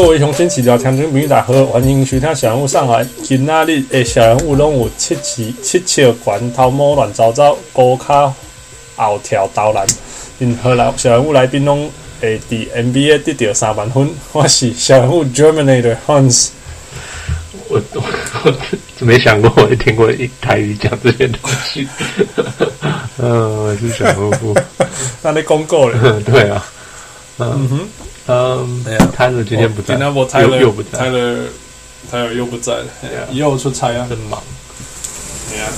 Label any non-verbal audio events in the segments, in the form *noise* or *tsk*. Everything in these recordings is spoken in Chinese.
各位乡亲、市调听众朋友大家好，欢迎收听小人物上来。今仔日诶，小人物拢有七七七笑悬头毛乱糟糟，高卡后跳投篮。因荷兰小人物来宾拢会伫 NBA 得到三万分。我是小人物 Germanator Hans。我我我没想过，我会听过一台语讲这些东西。嗯，*laughs* 我是小人物。*laughs* 那你公告了？*laughs* 对啊。嗯哼。嗯，没有，泰勒今天不在，又又不在，泰勒，泰勒又不在。了，以后出差啊，真忙。对啊，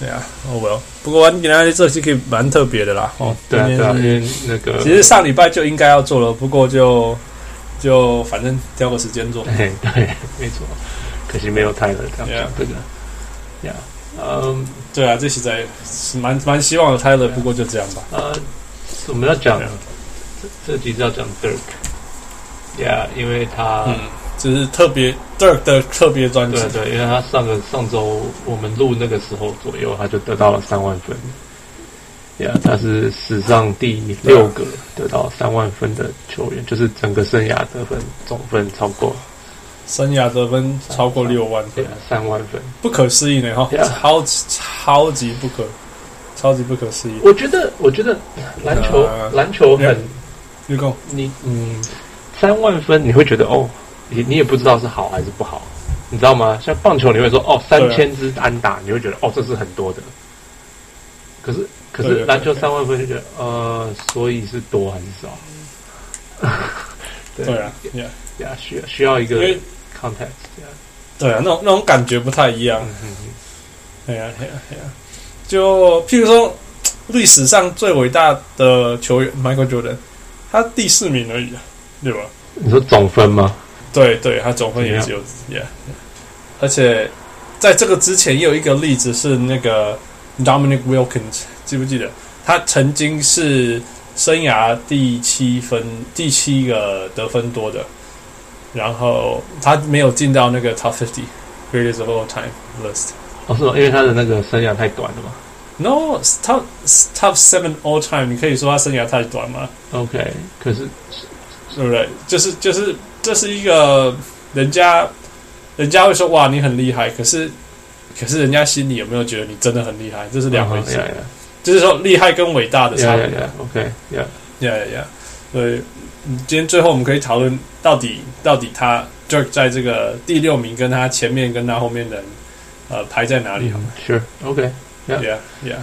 对啊，哦不，不过我今天这期可以蛮特别的啦，哦，对啊，对啊，因为那个，其实上礼拜就应该要做了，不过就就反正挑个时间做，对对，没错，可惜没有泰勒这样讲这个，呀，嗯，对啊，这实在是蛮蛮希望有泰勒，不过就这样吧。呃，我们要讲。这集是要讲 Dirk，Yeah，因为他嗯，就是特别 Dirk 的特别专辑，对对，因为他上个上周我们录那个时候左右，他就得到了三万分，Yeah，他是史上第六个得到三万分的球员，就是整个生涯得分总分超过，生涯得分超过六万分，三万分，不可思议呢哈，超级超级不可，超级不可思议。我觉得，我觉得篮球篮球很。你讲你嗯，三万分你会觉得哦，你你也不知道是好还是不好，你知道吗？像棒球你会说哦，三千支安打，你会觉得哦，这是很多的。可是可是篮球三万分就觉得呃，所以是多还是少？*laughs* 对啊，呀呀，需要需要一个 context，对啊，那种那种感觉不太一样。对呀对呀对呀，就譬如说 *tsk* 历史上最伟大的球员 Michael Jordan。他第四名而已啊，对吧？你说总分吗？对对，他总分也只有，Yeah。而且在这个之前，也有一个例子是那个 Dominic Wilkins，记不记得？他曾经是生涯第七分，第七个得分多的，然后他没有进到那个 Top Fifty Greatest of All Time List。哦，是吗？因为他的那个生涯太短了嘛。No, top top seven all time，你可以说他生涯太短吗？OK，可是对不对？就是就是这是一个人家，人家会说哇你很厉害，可是可是人家心里有没有觉得你真的很厉害？这是两回事。Uh huh, yeah, yeah. 就是说厉害跟伟大的差别。Yeah, yeah, yeah. OK，Yeah，Yeah，Yeah。Yeah. 所以今天最后我们可以讨论到底到底他 Dirk 在这个第六名，跟他前面跟他后面的人呃排在哪里？好吗？Sure，OK。Yeah, yeah.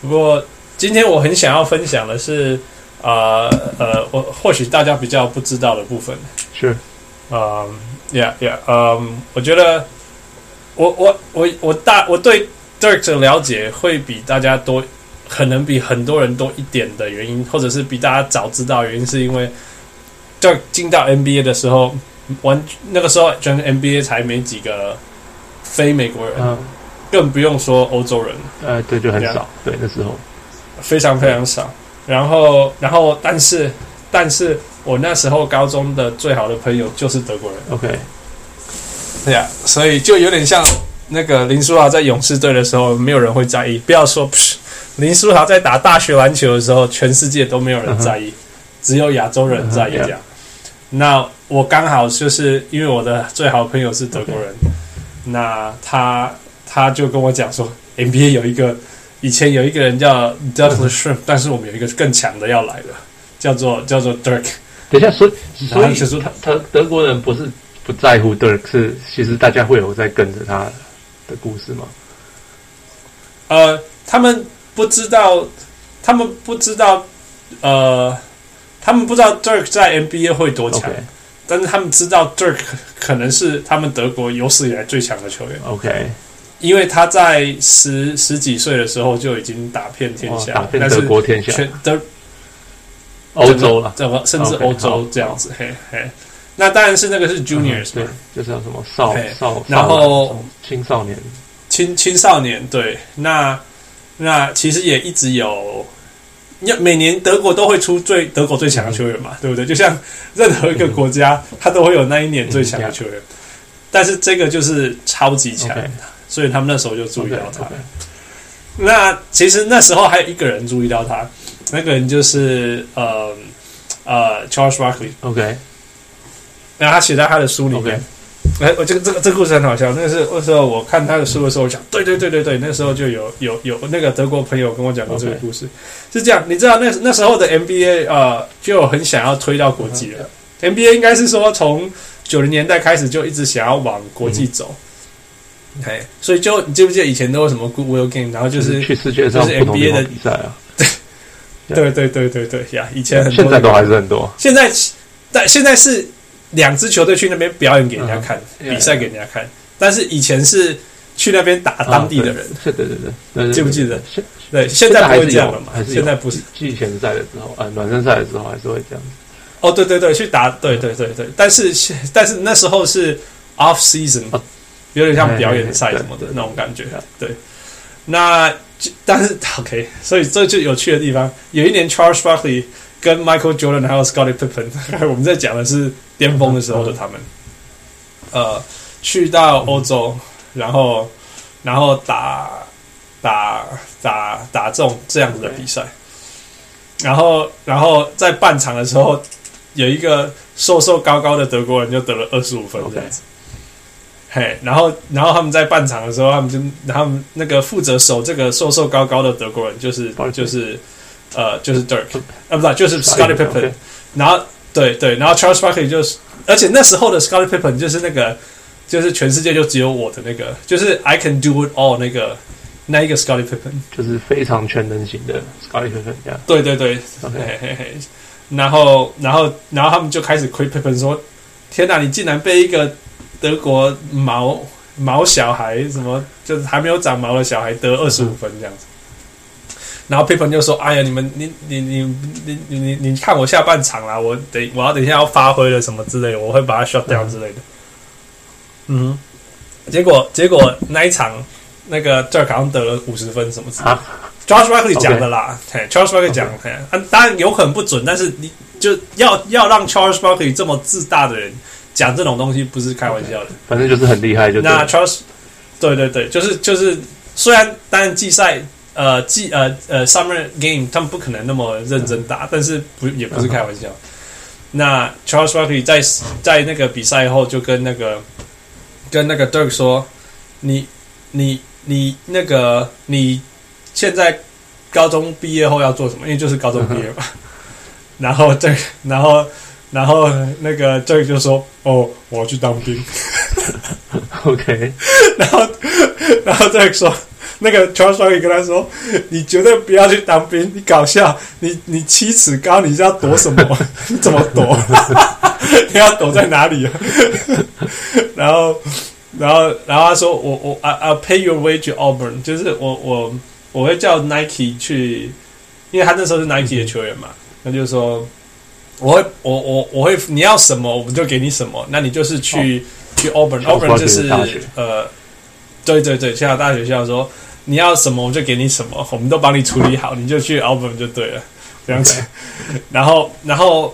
不过今天我很想要分享的是，啊呃，呃，我或许大家比较不知道的部分是，啊，Yeah, Yeah. 嗯，我觉得我我我我大我对 Dirk 的了解会比大家多，可能比很多人多一点的原因，或者是比大家早知道的原因，是因为 Dirk 进到 NBA 的时候，完那个时候整个 NBA 才没几个非美国人。嗯更不用说欧洲人，呃，对，就很少，对，那时候非常非常少。然后，然后，但是，但是我那时候高中的最好的朋友就是德国人。OK，对呀，所以就有点像那个林书豪在勇士队的时候，没有人会在意。不要说林书豪在打大学篮球的时候，全世界都没有人在意，只有亚洲人在意这样。那我刚好就是因为我的最好的朋友是德国人，那他。他就跟我讲说，NBA 有一个以前有一个人叫 Douglas Shrimp，但是我们有一个更强的要来了，叫做叫做 Dirk。等一下，所以所以说他他德国人不是不在乎 Dirk，是其实大家会有在跟着他的故事吗？呃，他们不知道，他们不知道，呃，他们不知道 Dirk 在 NBA 会多强，Okay. 但是他们知道 Dirk 可能是他们德国有史以来最强的球员。OK。因为他在十十几岁的时候就已经打遍天下，打遍德国天下，全德欧洲了，怎么甚至欧洲这样子？嘿嘿，那当然是那个是 juniors，对，就是叫什么少少，然后青少年，青青少年，对，那那其实也一直有，每年德国都会出最德国最强的球员嘛，对不对？就像任何一个国家，他都会有那一年最强的球员，但是这个就是超级强。所以他们那时候就注意到他。Okay, okay. 那其实那时候还有一个人注意到他，那个人就是呃呃 Charles Barkley。OK，然后他写在他的书里面。哎我这个这个这个故事很好笑。那是那时候我看他的书的时候，我想，对对对对对，那时候就有有有那个德国朋友跟我讲过这个故事。是这样，你知道那那时候的 NBA 呃，就很想要推到国际了。Uh. NBA 应该是说从九零年代开始就一直想要往国际走。哎、嗯，所以就你记不记得以前都有什么 Goodwill Game，然后就是去世界上就是 NBA 的比赛啊。*laughs* 对对对对对呀！以前很多，现在都还是很多。现在但现在是两支球队去那边表演给人家看，比赛给人家看。但是以前是去那边打当地的人。对对对对，记不记得？对，现在不会这样了嘛？现在不是季前赛的时候，啊，暖身赛的时候还是会这样。哦，对对对，去打，对对对对。但是但是那时候是 off season，有点像表演赛什么的那种感觉。对，那。但是 OK，所以这就有趣的地方。有一年，Charles Barkley 跟 Michael Jordan 还有 Scottie Pippen，*laughs* 我们在讲的是巅峰的时候的他们，呃，去到欧洲，然后然后打打打打这种这样子的比赛，然后然后在半场的时候，有一个瘦瘦高高的德国人就得了二十五分这样子。嘿，然后，然后他们在半场的时候，他们就，他们那个负责守这个瘦瘦高高的德国人，就是，就是，呃，就是 Dirk，啊，不是，就是 Scottie Pippen。然后，对对，然后 Charles Barkley 就是，而且那时候的 Scottie Pippen 就是那个，就是全世界就只有我的那个，就是 I can do it all 那个，那一个 Scottie Pippen，就是非常全能型的 Scottie Pippen。对对对，OK，嘿嘿。然后，然后，然后他们就开始亏 Pippen 说：“天哪，你竟然被一个。”德国毛毛小孩什么，就是还没有长毛的小孩得二十五分这样子，然后 Pippen 就说：“哎呀，你们你你你你你你你看我下半场啦，我等我要等一下要发挥了什么之类的，我会把它 shut down 之类的。”嗯，结果结果那一场那个 Dirk 好像得了五十分什么之类的，Charles Barkley 讲的啦，Charles Barkley 讲，当然有可能不准，但是你就要要让 Charles Barkley 这么自大的人。讲这种东西不是开玩笑的，反正就是很厉害就。就那 Charles，对对对，就是就是，虽然当然季赛呃季呃呃 Summer Game 他们不可能那么认真打，嗯、但是不也不是开玩笑。嗯、那 Charles Barkley 在在那个比赛后就跟那个跟那个 Dirk 说：“你你你那个你现在高中毕业后要做什么？因为就是高中毕业嘛。嗯”然后这然后。然后那个 Dirk 就说：“哦，我要去当兵。”OK。*laughs* 然后，然后 Dirk 说：“那个 Charles Barkley 跟他说，你绝对不要去当兵，你搞笑，你你七尺高，你是要躲什么？*laughs* 你怎么躲？*laughs* 你要躲在哪里啊？”然后，然后，然后他说：“我我 I I'll pay your way to Auburn，就是我我我会叫 Nike 去，因为他那时候是 Nike 的球员嘛，他就说。”我会，我我我会，你要什么我们就给你什么。那你就是去、哦、去 Auburn，Auburn 就是呃，对对对，像大学校说你要什么我们就给你什么，我们都帮你处理好，你就去 Auburn 就对了，这样子。*laughs* 然后然后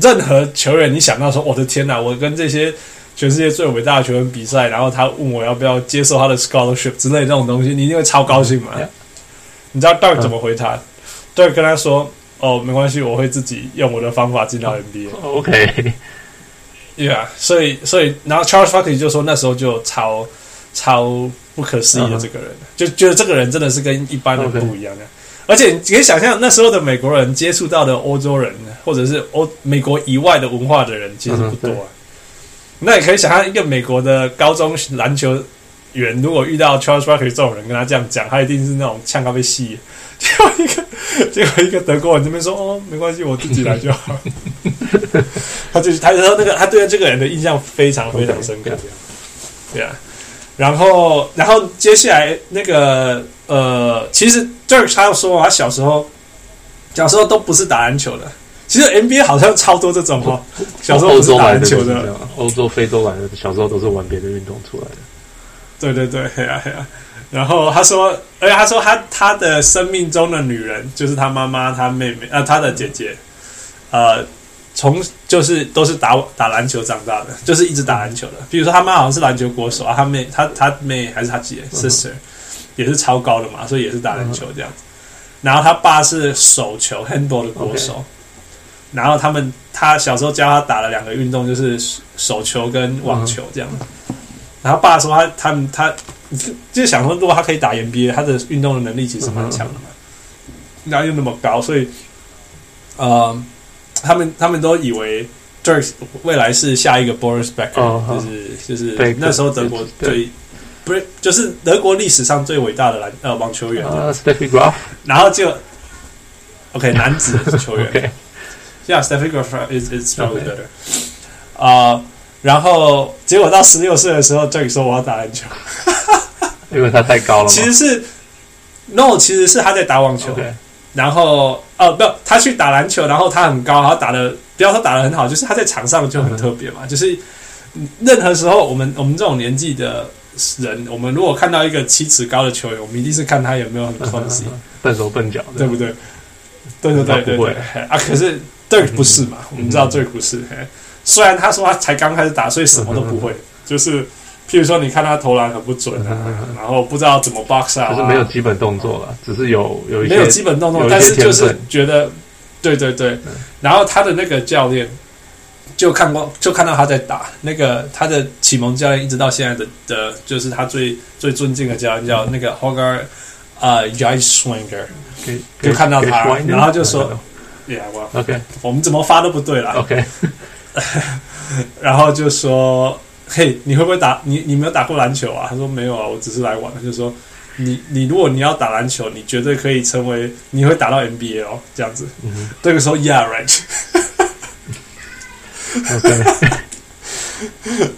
任何球员你想到说，我的天哪，我跟这些全世界最伟大的球员比赛，然后他问我要不要接受他的 scholarship 之类这种东西，你一定会超高兴嘛？嗯、你知道 Dirk 怎么回他？Dirk 跟他说。哦，没关系，我会自己用我的方法进到 NBA。OK，Yeah，所以所以，然后 Charles Barkley 就说那时候就超超不可思议的这个人，uh. 就觉得这个人真的是跟一般人不一样的。而且你可以想象，那时候的美国人接触到的欧洲人，或者是欧美国以外的文化的人，其实不多啊。Uh. 那也可以想象，一个美国的高中篮球员，如果遇到 Charles Barkley 这种人，跟他这样讲，他一定是那种呛到被吸。*laughs* 结果一个，结果一个德国人这边说：“哦，没关系，我自己来就好。*laughs* ”他就是他就说那个他对这个人的印象非常非常深刻，对啊。然后，然后接下来那个呃，其实 Dirk 他要说他小时候小时候都不是打篮球的。其实 NBA 好像超多这种哦，*laughs* 小时候不是打篮球的，欧洲、非洲来的，小时候都是玩别的运动出来的。对对对，嘿啊嘿啊。然后他说，而且他说他他的生命中的女人就是他妈妈、他妹妹啊、呃，他的姐姐，呃，从就是都是打打篮球长大的，就是一直打篮球的。比如说他妈好像是篮球国手啊，他妹他他妹还是他姐、uh sister 也是超高的嘛，所以也是打篮球这样子。Uh. 然后他爸是手球 handball 的国手，然后他们他小时候教他打了两个运动，就是手球跟网球这样。嗯、然后爸说他他们他就想说，如果他可以打 NBA，他的运动的能力其实蛮强的嘛。然后又那么高，所以呃，他们他们都以为 Dirk 未来是下一个 Boris Becker，、哦、就是就是那时候德国最不是就是德国历史上最伟大的篮呃网球员啊 Steffi Graf，然后就 OK 男子球员。*laughs* Yeah, Steffi Graf is is probably better. 啊，uh, 然后结果到十六岁的时候，Dirk 说我要打篮球，*laughs* 因为他太高了。其实是 No，其实是他在打网球。Okay. 然后哦，不，他去打篮球，然后他很高，然后打的不要说打的很好，就是他在场上就很特别嘛。嗯、就是任何时候，我们我们这种年纪的人，我们如果看到一个七尺高的球员，我们一定是看他有没有很 clumsy *laughs* 笨手笨脚，对不对？对对对对对啊！可是。Dirk 不是嘛？嗯、我们知道 Dirk 不是。嗯、虽然他说他才刚开始打，所以什么都不会。嗯、就是譬如说，你看他投篮很不准啊，嗯、然后不知道怎么 box 啊，就是没有基本动作了，只是有有一些没有基本动作，但是就是觉得，对对对。嗯、然后他的那个教练就看过，就看到他在打那个他的启蒙教练，一直到现在的的，就是他最最尊敬的教练叫那个 Holger 啊 Geiswinger 就看到他，然后就说。Yeah, well, OK，我们怎么发都不对啦。OK，*laughs* 然后就说：“嘿，你会不会打？你你没有打过篮球啊？”他说：“没有啊，我只是来玩。”就说：“你你如果你要打篮球，你绝对可以成为，你会打到 NBA 哦，这样子。Mm hmm. 这个时候，Yeah, right。*laughs*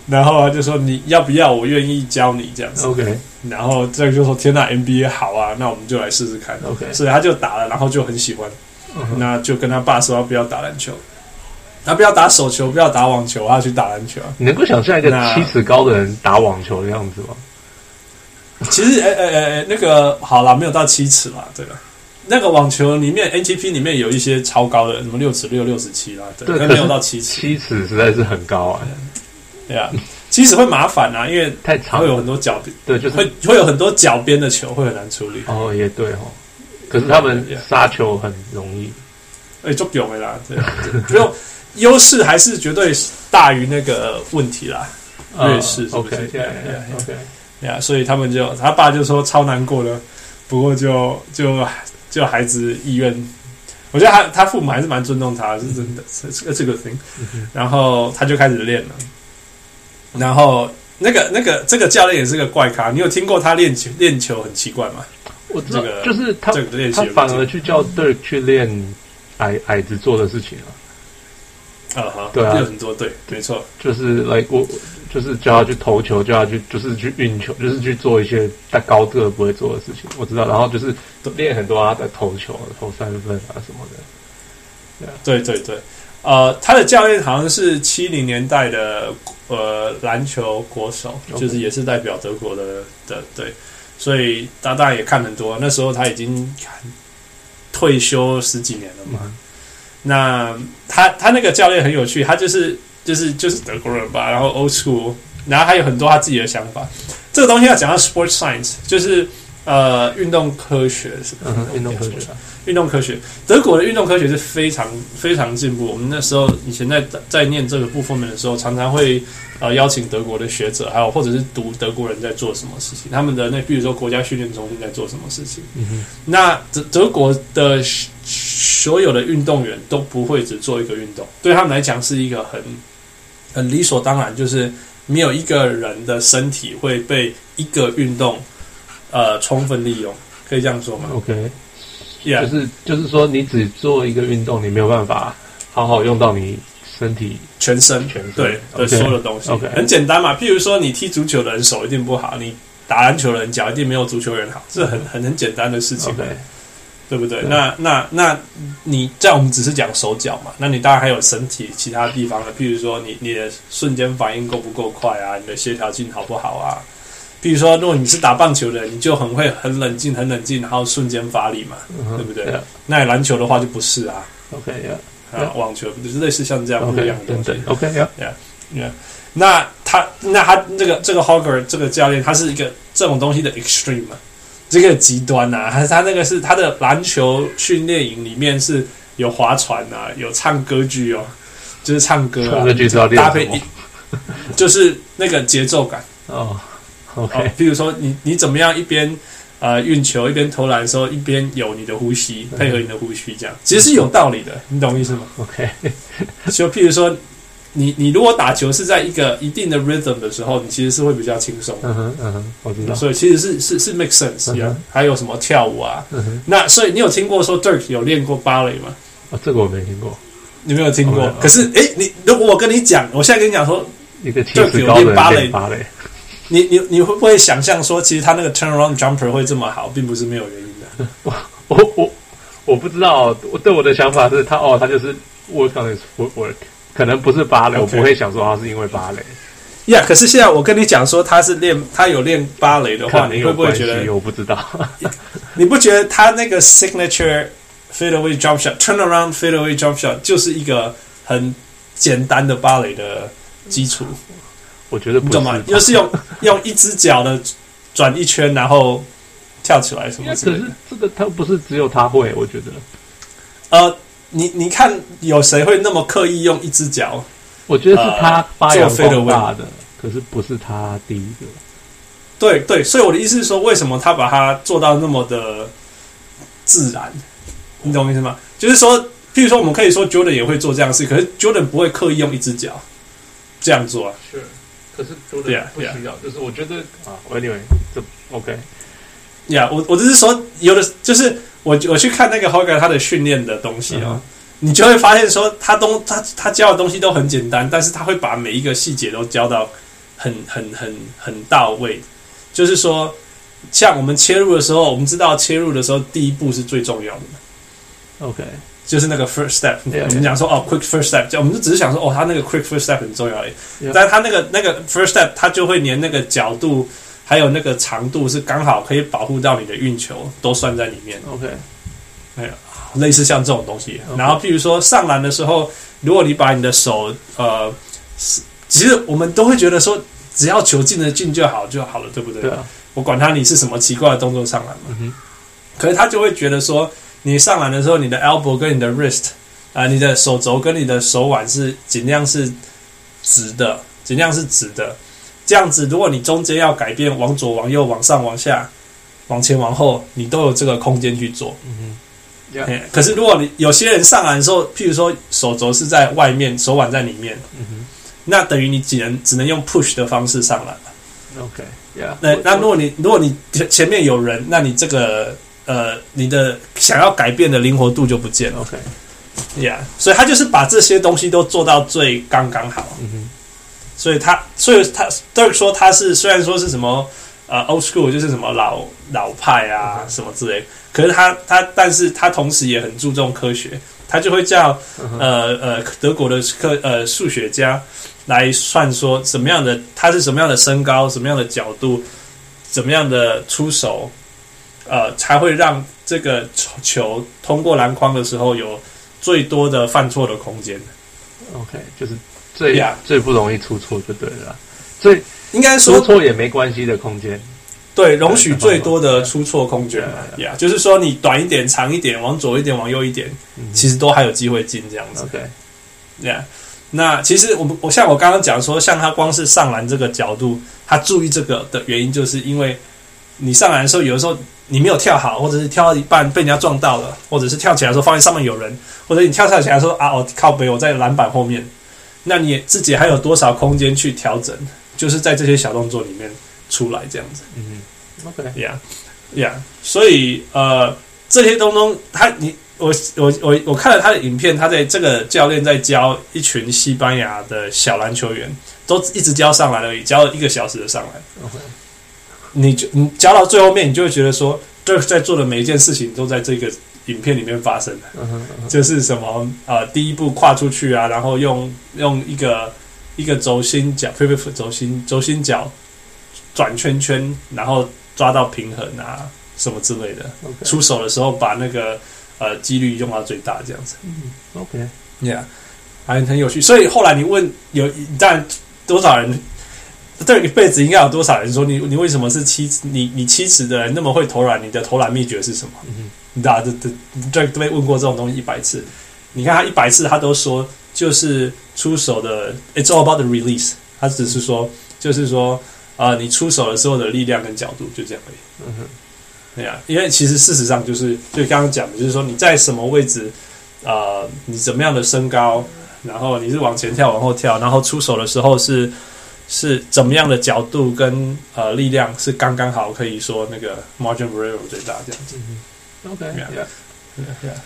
然后就说：“你要不要？我愿意教你这样子。” OK，然后这个就说：“天哪，NBA 好啊，那我们就来试试看。” OK，所以他就打了，然后就很喜欢。那就跟他爸说，要不要打篮球，他不要打手球，不要打网球，他要去打篮球。你能够想象一个七尺高的人打网球的样子吗？其实，哎哎哎那个好了，没有到七尺嘛，对吧？那个网球里面 NTP 里面有一些超高的，什么六尺六、六尺七啦，对，对没有到七尺。七尺实在是很高啊，对啊，七尺会麻烦啊，因为太长，会有很多角边，对，就是会会有很多角边的球会很难处理。哦，也对哦。可是他们杀球很容易，哎，足球的啦，对，不用优势还是绝对大于那个问题啦，劣势，OK，对，OK，呀，所以他们就他爸就说超难过的，不过就就就孩子意愿，我觉得他他父母还是蛮尊重他，是真的，这这个 thing，然后他就开始练了，然后那个那个这个教练也是个怪咖，你有听过他练球练球很奇怪吗？我知道，就是他，他反而去叫 Dirk 去练矮矮子做的事情啊。啊哈，对啊，有很多对，没错，就是 like 我就是叫他去投球，叫他去就是去运球，就是去做一些他高个不会做的事情。我知道，然后就是练很多他的投球、投三分啊什么的。对对对，呃，他的教练好像是七零年代的呃篮球国手，就是也是代表德国的的对。所以大大也看很多，那时候他已经退休十几年了嘛。嗯、那他他那个教练很有趣，他就是就是就是德国人吧，然后 old school，然后还有很多他自己的想法。这个东西要讲到 sports science，就是呃运动科学是吧？嗯，运动科学。运动科学，德国的运动科学是非常非常进步。我们那时候以前在在念这个部分的时候，常常会呃邀请德国的学者，还有或者是读德国人在做什么事情，他们的那比如说国家训练中心在做什么事情。那德德国的所有的运动员都不会只做一个运动，对他们来讲是一个很很理所当然，就是没有一个人的身体会被一个运动呃充分利用，可以这样说吗？OK。Yeah. 就是就是说，你只做一个运动，你没有办法好好用到你身体全身全身对的所有的东西。Okay. 很简单嘛，譬如说，你踢足球的人手一定不好，你打篮球的人脚一定没有足球人好，这很很很简单的事情，Okay. 对不对？对那那那你在我们只是讲手脚嘛，那你当然还有身体其他地方的，譬如说你你的瞬间反应够不够快啊，你的协调性好不好啊？比如说，如果你是打棒球的，你就很会很冷静、很冷静，然后瞬间发力嘛，uh 对不对.那篮球的话就不是啊。OK，yeah, 啊，网球就是类似像这样不一样的东西。OK，yeah，yeah，yeah。那他，那他这个这个 Hogger 这个教练，他是一个这种东西的 extreme 嘛，这个极端呐、啊。他他那个是他的篮球训练营里面是有划船啊，有唱歌剧哦，*laughs* 就是唱歌歌剧要搭配一，就是那个节奏感哦。OK，哦，比如说你你怎么样一边呃运球一边投篮的时候，一边有你的呼吸配合你的呼吸，这样其实是有道理的，你懂意思吗？*laughs* OK，就譬如说。你你如果打球是在一个一定的 rhythm 的时候，你其实是会比较轻松。嗯哼嗯哼，我知道。所以其实是是是 make sense。还有什么跳舞啊？嗯哼。那所以你有听过说 Dirk 有练过芭蕾吗？啊，这个我没听过。你没有听过？哦、可是哎、欸，你如果我跟你讲，我现在跟你讲说，一个 Dirk 有练芭蕾，芭蕾，你你你会不会想象说，其实他那个 turnaround jumper 会这么好，并不是没有原因的。*laughs* 我我我我不知道，我对我的想法是他哦，他就是 work on his footwork。可能不是芭蕾.我不会想说他是因为芭蕾。呀、yeah，可是现在我跟你讲说他是练，他有练芭蕾的话，你会不会觉得？我不知道。*laughs* 你不觉得他那个 signature fadeaway jump shot，turnaround fadeaway jump shot 就是一个很简单的芭蕾的基础？我觉得不是，你懂吗？又是用 *laughs* 用一只脚的转一圈，然后跳起来什么之类的？可是这个他不是只有他会，我觉得。呃。你你看，有谁会那么刻意用一只脚？我觉得是他发扬光大的，可是不是他第一个。对对，所以我的意思是说，为什么他把它做到那么的自然？你懂我意思吗？就是说，譬如说，我们可以说 Jordan 也会做这样的事，可是 Jordan 不会刻意用一只脚这样做啊。是，可是 Jordan 不需要。就是我觉得啊，Anyway，这 OK。呀，我我只是说，有的就是。我我去看那个 Hogan 他的训练的东西啊、哦，你就会发现说他东他他教的东西都很简单，但是他会把每一个细节都教到很很很很到位。就是说，像我们切入的时候，我们知道切入的时候第一步是最重要的。OK，就是那个 first step。我们讲说哦，quick first step，我们就只是想说哦，他那个 quick first step 很重要诶。Yeah. 但是他那个那个 first step，他就会连那个角度。还有那个长度是刚好可以保护到你的运球，都算在里面。OK，哎呀，类似像这种东西。然后，譬如说上篮的时候，如果你把你的手呃，其实我们都会觉得说，只要球进得进就好就好了，对不对？对啊。我管他你是什么奇怪的动作上篮嘛。可是他就会觉得说，你上篮的时候，你的 elbow 跟你的 wrist 啊、呃，你的手肘跟你的手腕是尽量是直的，尽量是直的。这样子，如果你中间要改变，往左、往右、往上、往下、往前、往后，你都有这个空间去做。嗯哼。Yeah. 可是如果你有些人上篮的时候，譬如说手肘是在外面，手腕在里面，嗯哼，那等于你只能只能用 push 的方式上篮了。OK。Yeah。那那如果你如果你前面有人，那你这个呃，你的想要改变的灵活度就不见了。OK。Yeah。所以他就是把这些东西都做到最刚刚好。嗯哼。所以他，所以他都说他是虽然说是什么呃 old school，就是什么老老派啊什么之类，可是他他，但是他同时也很注重科学，他就会叫呃呃德国的科呃数学家来算说什么样的他是什么样的身高，什么样的角度，怎么样的出手，呃才会让这个球通过篮筐的时候有最多的犯错的空间。OK，就是。最、yeah. 最不容易出错就对了，最应该说错也没关系的空间，对，容许最多的出错空间嘛，呀，就是说你短一点、长一点，往左一点、往右一点，嗯、其实都还有机会进这样子。OK，呀、那其实我们我像我刚刚讲说，像他光是上篮这个角度，他注意这个的原因，就是因为你上篮的时候，有的时候你没有跳好，或者是跳到一半被人家撞到了，或者是跳起来的时候发现上面有人，或者你跳下起来说啊，我靠北，我在篮板后面。那你自己还有多少空间去调整？就是在这些小动作里面出来这样子。嗯，OK，Yeah，Yeah，所以呃，这些东东，他你我我我我看了他的影片，他在这个教练在教一群西班牙的小篮球员，都一直教上来而已，教了一个小时的上来。OK，你就你加到最后面，你就会觉得说，对，在做的每一件事情都在这个。影片里面发生的，就是什么呃，第一步跨出去啊，然后用用一个一个轴心脚，不不不，轴心轴心脚转圈圈，然后抓到平衡啊，什么之类的。出手的时候把那个呃几率用到最大，这样子。嗯，OK，Yeah，还很有趣。所以后来你问有，但多少人对一辈子应该有多少人说你你为什么是七你你七尺的人那么会投篮？你的投篮秘诀是什么？嗯你大家都都都被问过这种东西一百次，你看他一百次他都说就是出手的，It's all about the release。他只是说就是说啊、呃，你出手的时候的力量跟角度就这样而已。嗯哼，对呀，因为其实事实上就是就刚刚讲的，就是说你在什么位置啊、呃，你怎么样的身高，然后你是往前跳往后跳，然后出手的时候是是怎么样的角度跟呃力量是刚刚好，可以说那个 margin of error 最大这样子。OK，yeah。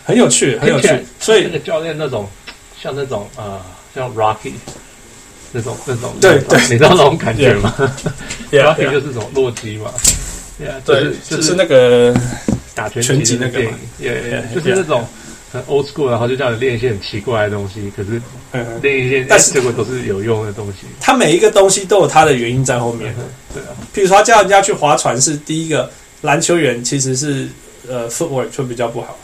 很有趣，很有趣。所以那个教练那种，像那种呃，像 Rocky 那种那种，对对，你知道那种感觉吗？*laughs* yeah,？Rocky 就是这种洛基嘛，对，就是就是那个打拳拳击那个嘛，就是那种很 old school，然后就叫你练一些很奇怪的东西，可是练一些，但是结果都是有用的东西。它每一个东西都有它的原因在后面，对啊。譬如说，他叫人家去划船是第一个，篮球员其实是呃 footwork 就比较不好。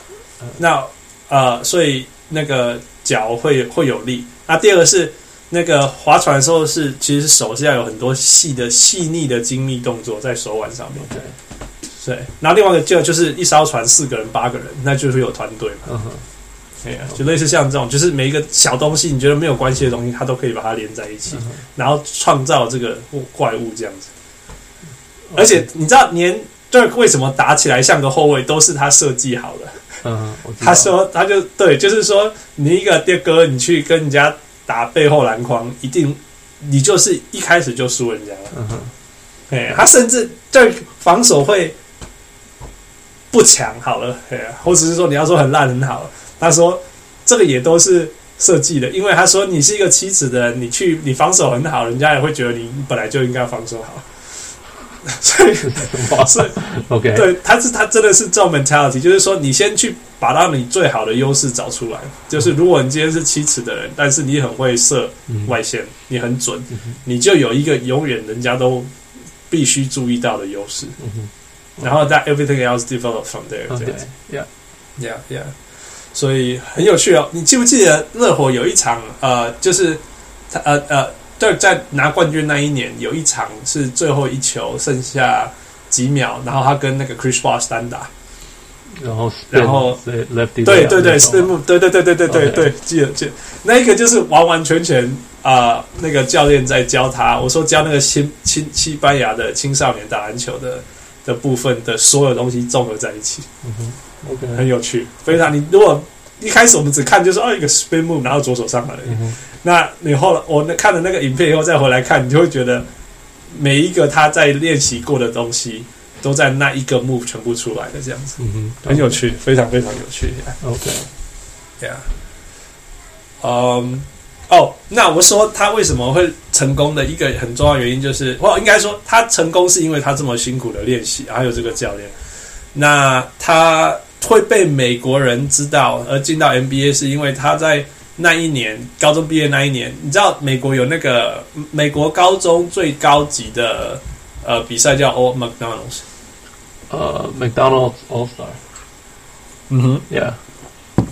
那呃，所以那个脚会会有力。那第二个是那个划船的时候是，其实手是要有很多细的、细腻的精密动作在手腕上面。对，对。然后另外一个就就是一艘船四个人、八个人，那就是有团队嘛。嗯哼。对啊，就类似像这种，就是每一个小东西，你觉得没有关系的东西，它都可以把它连在一起，然后创造这个怪物这样子。而且你知道，连这为什么打起来像个后卫，都是他设计好的。嗯，他说，他就对，就是说，你一个爹哥，你去跟人家打背后篮筐，一定你就是一开始就输人家了。嗯哼，哎，他甚至对防守会不强，好了，哎，或者是说你要说很烂很好，他说这个也都是设计的，因为他说你是一个七尺的人，你去你防守很好，人家也会觉得你本来就应该防守好。*laughs* 所以，所以，OK，对，他是他真的是这种 mentality，就是说，你先去把到你最好的优势找出来。就是如果你今天是七尺的人，但是你很会射外线，你很准，你就有一个永远人家都必须注意到的优势。然后，that everything else develop from there。这样子，Yeah，Yeah，Yeah。所以很有趣哦。你记不记得热火有一场呃，就是他呃呃。对，在拿冠军那一年，有一场是最后一球，剩下几秒，然后他跟那个 Chris Bosh 单打，然后然后对 lefty 对对对 spin move 对对对对对对对，记得记得，那一个就是完完全全啊、呃，那个教练在教他，我说教那个新新西班牙的青少年打篮球的的部分的所有东西综合在一起，嗯哼，OK，很有趣，非常。你如果一开始我们只看就是哦一个 spin move，然后左手上来。嗯那你后来我那看了那个影片以后再回来看，你就会觉得每一个他在练习过的东西都在那一个 move 全部出来的这样子，嗯哼，很有趣，非常非常有趣。OK，Yeah，嗯，哦，那我说他为什么会成功的一个很重要原因就是，我应该说他成功是因为他这么辛苦的练习，还有这个教练。那他会被美国人知道而进到 NBA 是因为他在。那一年高中毕业那一年，你知道美国有那个美国高中最高级的呃比赛叫 All McDonald's，呃 McDonald's All Star，嗯哼，Yeah，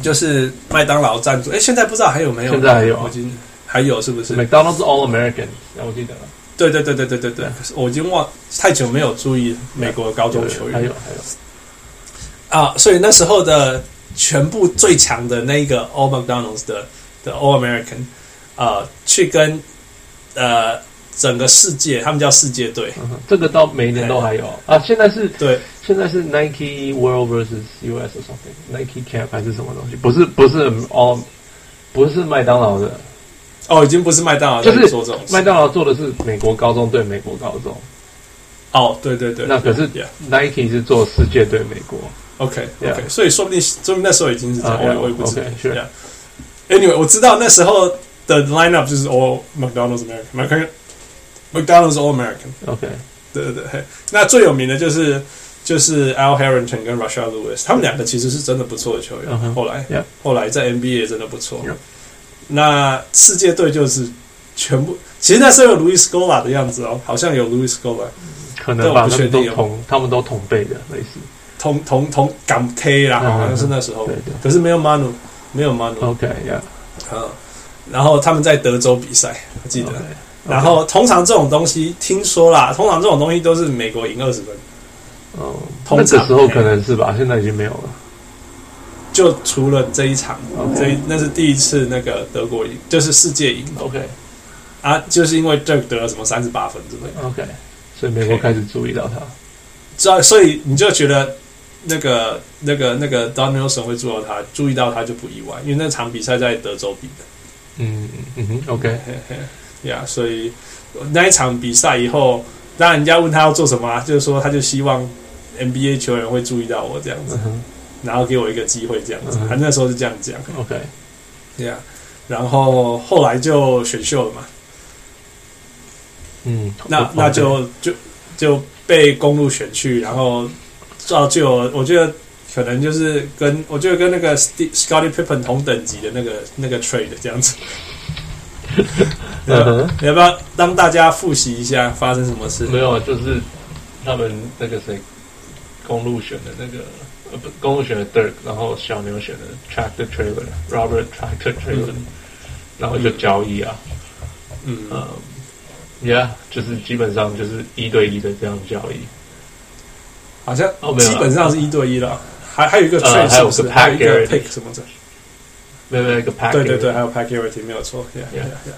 就是麦当劳赞助。哎，现在不知道还有没有？现在还有，我已经还有是不是？McDonald's All American，我记得了。对对对对对对对，可是我已经忘太久没有注意美国的高中球员。还有还有啊，所以那时候的全部最强的那个 All McDonald's 的。的 All American，呃，去跟呃整个世界，他们叫世界队，嗯，这个到每一年都还有啊。现在是对，现在是 Nike World versus US or something，Nike Camp 还是什么东西？不是，不是 All，不是麦当劳的。哦，已经不是麦当劳，就是麦当劳做的是美国高中对美国高中。哦，对对对，那可是 Nike 是做世界对美国。OK OK，所以说不定说明那时候已经是这样，我我也不知道。Anyway，我知道那时候的 lineup 就是 All McDonald's American，McDonald's All American。OK，对对对。那最有名的就是就是 Al Harrington 跟 Rashard Lewis，他们两个其实是真的不错的球员。Uh-huh. 后来.后来在 NBA 真的不错。那世界队就是全部，其实那时候有 Louis Scola 的样子哦，好像有 Louis Scola，可能吧，他们都同，他们都同辈的类似，同同同港 K 啦，好像是那时候。对对。可是没有 Manu。没有 Manu OK，Yeah，嗯，然后他们在德州比赛，我记得。然后通常这种东西，听说啦，通常这种东西都是美国赢二十分。哦，那个时候可能是吧，现在已经没有了。就除了这一场.这一那是第一次那个德国赢，就是世界赢。OK，啊，就是因为 Dirk 得了什么三十八分之类的。OK，所以美国开始注意到他，知道，所以你就觉得那个那个那个 Don Nelson 会注意到他，注意到他就不意外，因为那场比赛在德州比的。嗯嗯哼，OK，呀，所以那一场比赛以后，当然人家问他要做什么啊，就是说他就希望 NBA 球员会注意到我这样子。Uh. 然后给我一个机会，这样子，他、嗯、那时候是这样讲。OK，对呀。然后后来就选秀了嘛。嗯，那那就就就被公路选去，然后造就我觉得可能就是跟我觉得跟那个 Scottie Pippen 同等级的那个那个 trade 这样子。*laughs* 嗯哼，你要不要让大家复习一下发生什么事？没有啊，就是他们那个谁，公路选的那个。呃，不，公路选的 Dirk，然后小牛选的 Tractor Trailer，Robert Tractor Trailer，嗯、然后就交易啊，嗯。嗯，Yeah，就是基本上就是一对一的这样交易，好像哦，没有，基本上是一对一了，还还有一个 trade，还有个 Pat Garrity 什么的，没有没有一个 Pat，对对对，还有 Pat Garrity 没有错，Yeah Yeah Yeah，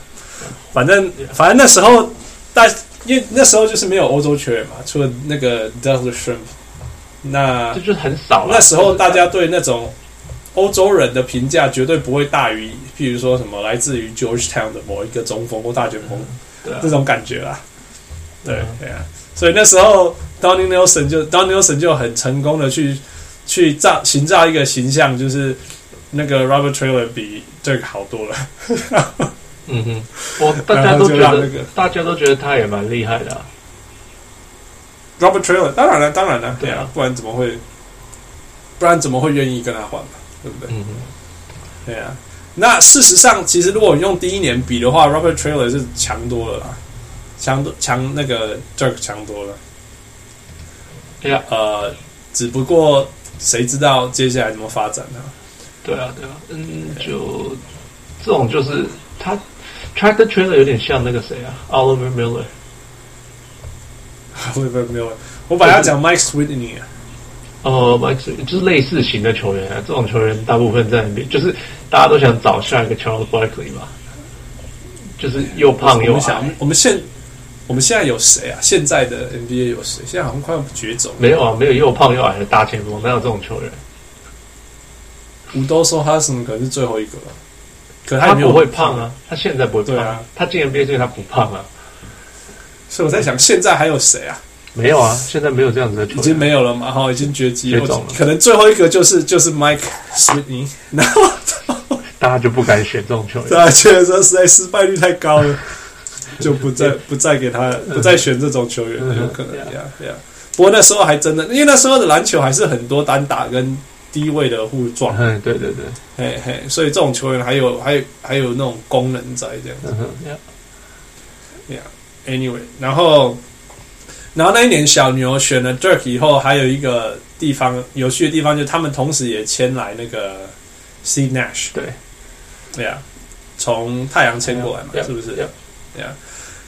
反正反正那时候，但因为那时候就是没有欧洲球员嘛，除了那个 Dustin Shrimp。那这就很少了。那时候大家对那种欧洲人的评价绝对不会大于，譬如说什么来自于 Georgetown 的某一个中锋或大前锋，对、啊、这种感觉啦。对对啊，所以那时候 Donnie Nelson 就 Donnie Nelson 就很成功的去去造形造一个形象，就是那个 Robert Traylor 比这个好多了。嗯哼，我大家都觉得，那个、大家都觉得他也蛮厉害的、啊。Robert Traylor，当然了，当然了，对啊，不然怎么会，不然怎么会愿意跟他换嘛，对不对？嗯哼，对啊。那事实上，其实如果用第一年比的话，Robert Traylor 是强多了啦，强多强那个 Dirk 强多了。对啊，呃，只不过谁知道接下来怎么发展呢？对啊，对啊，嗯，就这种就是他 Tractor Trailer 有点像那个谁啊，Oliver Miller。不不没有，我本来要讲 Mike Sweeney 啊。哦，Mike Sweeney 就是类似型的球员啊。这种球员大部分在 NBA，就是大家都想找下一个 Charles Barkley 嘛。就是又胖又矮。我们现我们现在有谁啊？现在的 NBA 有谁？现在好像快要绝种。没有啊，没有又胖又矮的大前锋，哪有这种球员？五都说哈什么可能是最后一个了。可他不会胖啊，他现在不会胖啊。他进 NBA 所以他不胖啊。所以我在想，现在还有谁啊？没有啊，现在没有这样子的球员，已经没有了嘛，哈，已经绝迹了。了可能最后一个就是就是 Mike Sweeney，然后大家就不敢选这种球员，大家觉得说实在失败率太高了，*laughs* 就不再不再给他不再选这种球员，有可能 *laughs* 呀呀。不过那时候还真的，因为那时候的篮球还是很多单打跟低位的互撞，嗯，对对对，嘿嘿，所以这种球员还有还有还有那种功能在这样子，呀呀。Anyway，然后，然后那一年小牛选了 Dirk 以后，还有一个地方有趣的地方，就是他们同时也签来那个 Steve Nash，对，对呀，从太阳签过来嘛是不是？对呀. Yeah.，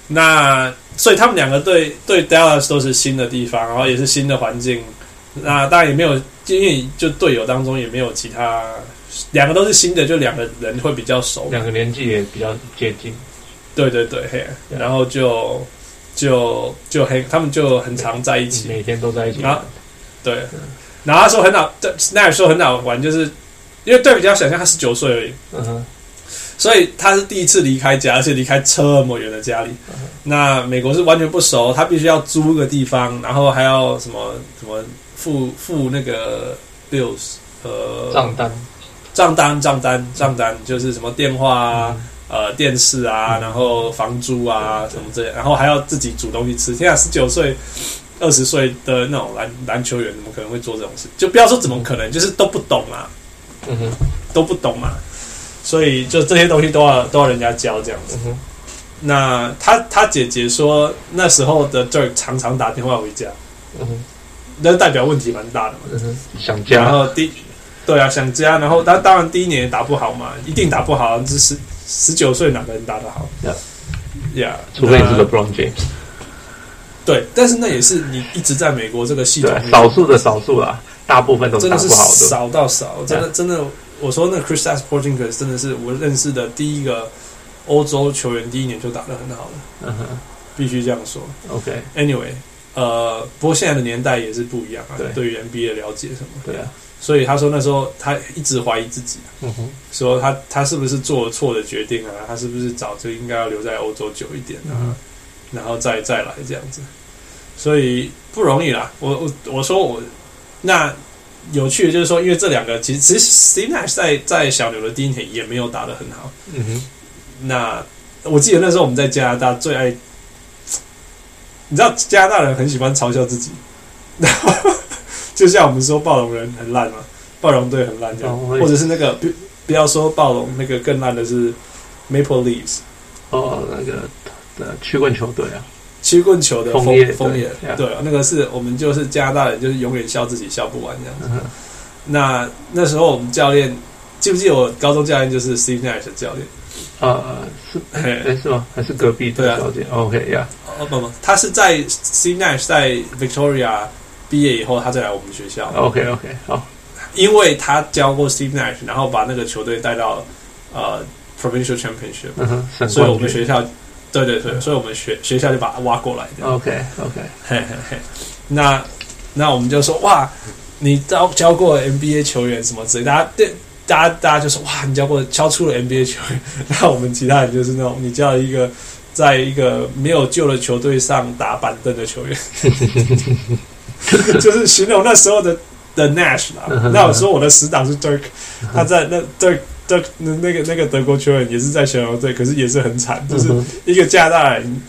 那所以他们两个对对 Dallas 都是新的地方，然后也是新的环境。那当然也没有，因为就队友当中也没有其他，两个都是新的，就两个人会比较熟，两个年纪也比较接近。对对对，嘿，然后就就就很，他们就很常在一起，每天都在一起。然后对，然后他说很好，对，那时候很好玩，就是因为对比较想象他十九岁而已，嗯哼，所以他是第一次离开家，而且离开这么远的家里。那美国是完全不熟，他必须要租个地方，然后还要什么什么付付那个 bills 呃账单，账单账单账单，就是什么电话啊。呃，电视啊，然后房租啊，什么之类，然后还要自己煮东西吃。天啊，十九岁、二十岁的那种篮篮球员，怎么可能会做这种事？就不要说怎么可能，就是都不懂啊，嗯哼，都不懂嘛。所以就这些东西都要都要人家教这样子。嗯、那他他姐姐说，那时候的 Dirk 常常打电话回家，嗯哼，那代表问题蛮大的嘛，想加。然后第对啊，想加，然后他当然第一年也打不好嘛，一定打不好，这十。十九岁哪个人打得好？呀呀，除非你是 LeBron James。对，但是那也是你一直在美国这个系统，少数的少数啦。大部分都是打不好的，少到少，真的真的。我说那个 Kristaps Porzingis 真的是我认识的第一个欧洲球员，第一年就打得很好了，嗯哼，必须这样说。OK，Anyway，、okay. 呃，不过现在的年代也是不一样啊，对，对于 NBA 的了解什么，对啊，所以他说那时候他一直怀疑自己、啊，嗯哼，说他他是不是做了错的决定啊？他是不是早就应该要留在欧洲久一点啊？嗯、然后再再来这样子，所以不容易啦。我我我说我那。有趣的就是说，因为这两个其实其实 Steve Nash 在在小牛的第一年也没有打得很好。嗯哼。那我记得那时候我们在加拿大最爱，你知道加拿大人很喜欢嘲笑自己，然 *laughs* 后就像我们说暴龙人很烂嘛，暴龙队很烂这样，哦、或者是那个不不要说暴龙，那个更烂的是 Maple Leafs。哦，那个呃曲棍球队啊。曲棍球的枫叶，枫叶，对，对，那个是我们就是加拿大人，就是永远笑自己笑不完这样子。那那时候我们教练记不记得我高中教练就是 Steve Nash 的教练？啊，是，哎，是吗？还是隔壁的教练？OK 呀，哦不不，他是在 Steve Nash 在 Victoria 毕业以后，他再来我们学校。OK OK，好，因为他教过 Steve Nash，然后把那个球队带到呃 Provincial Championship，所以我们学校。对对对，所以我们学学校就把他挖过来。OK OK，嘿嘿嘿。那那我们就说哇，你教教过 NBA 球员什么之类，大家对大家大家就说哇，你教过教出了 NBA 球员。*laughs* 那我们其他人就是那种你教了一个在一个没有救的球队上打板凳的球员，*laughs* 就是形容那时候的的 Nash 啦。那我说我的死党是 Dirk，他在那 Dirk。德那那个那个德国球员也是在小牛队，可是也是很惨，就是一个加拿大人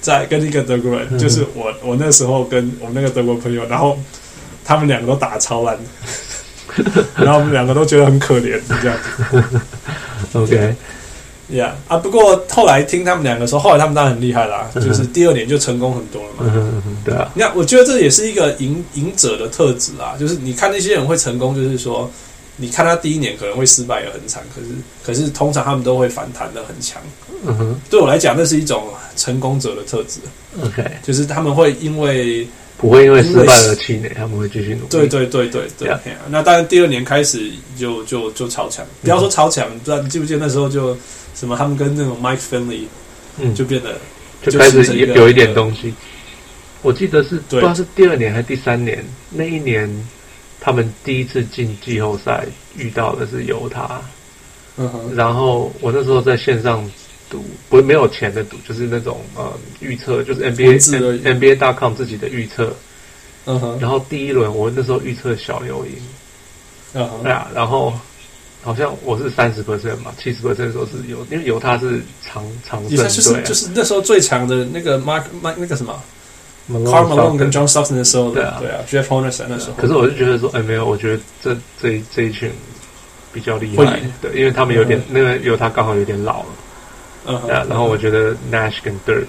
在跟一个德国人，就是我我那时候跟我们那个德国朋友，然后他们两个都打超烂，*laughs* 然后我们两个都觉得很可怜，这样子。*laughs* OK，呀、yeah, 啊，不过后来听他们两个说，后来他们当然很厉害啦，就是第二年就成功很多了嘛。对啊，那我觉得这也是一个赢赢者的特质啊，就是你看那些人会成功，就是说。你看他第一年可能会失败也很惨，可是可是通常他们都会反弹的很强。嗯哼，对我来讲，那是一种成功者的特质。OK，就是他们会因为不会因为失败而气馁，他们会继续努力。对对对对对。Yeah. 那当然，第二年开始就就就超强。不要说超强，不知道你记不记得那时候就什么，他们跟那种 Mike Finley，嗯，就变得就开始有有一点东西。我记得是不知道是第二年还是第三年，那一年。他们第一次进季后赛遇到的是犹他，嗯哼，然后我那时候在线上赌，不是没有钱的赌，就是那种呃预测，就是 NBA NBA.com 自己的预测，嗯哼，然后第一轮我那时候预测小牛赢，嗯哼，对啊，然后好像我是三十 percent 嘛，七十 percent 说是有，因为犹他是长长胜，就是就是那时候最强的那个 Mark Mark 那个什么。Karl Malone 跟 John Stockton 的时候，对啊，对啊，Jeff Hornacek 那时候。可是我就觉得说，哎，没有，我觉得这这这一群比较厉害，对，因为他们有点那个犹他刚好有点老了，嗯，然后我觉得 Nash 跟 Dirk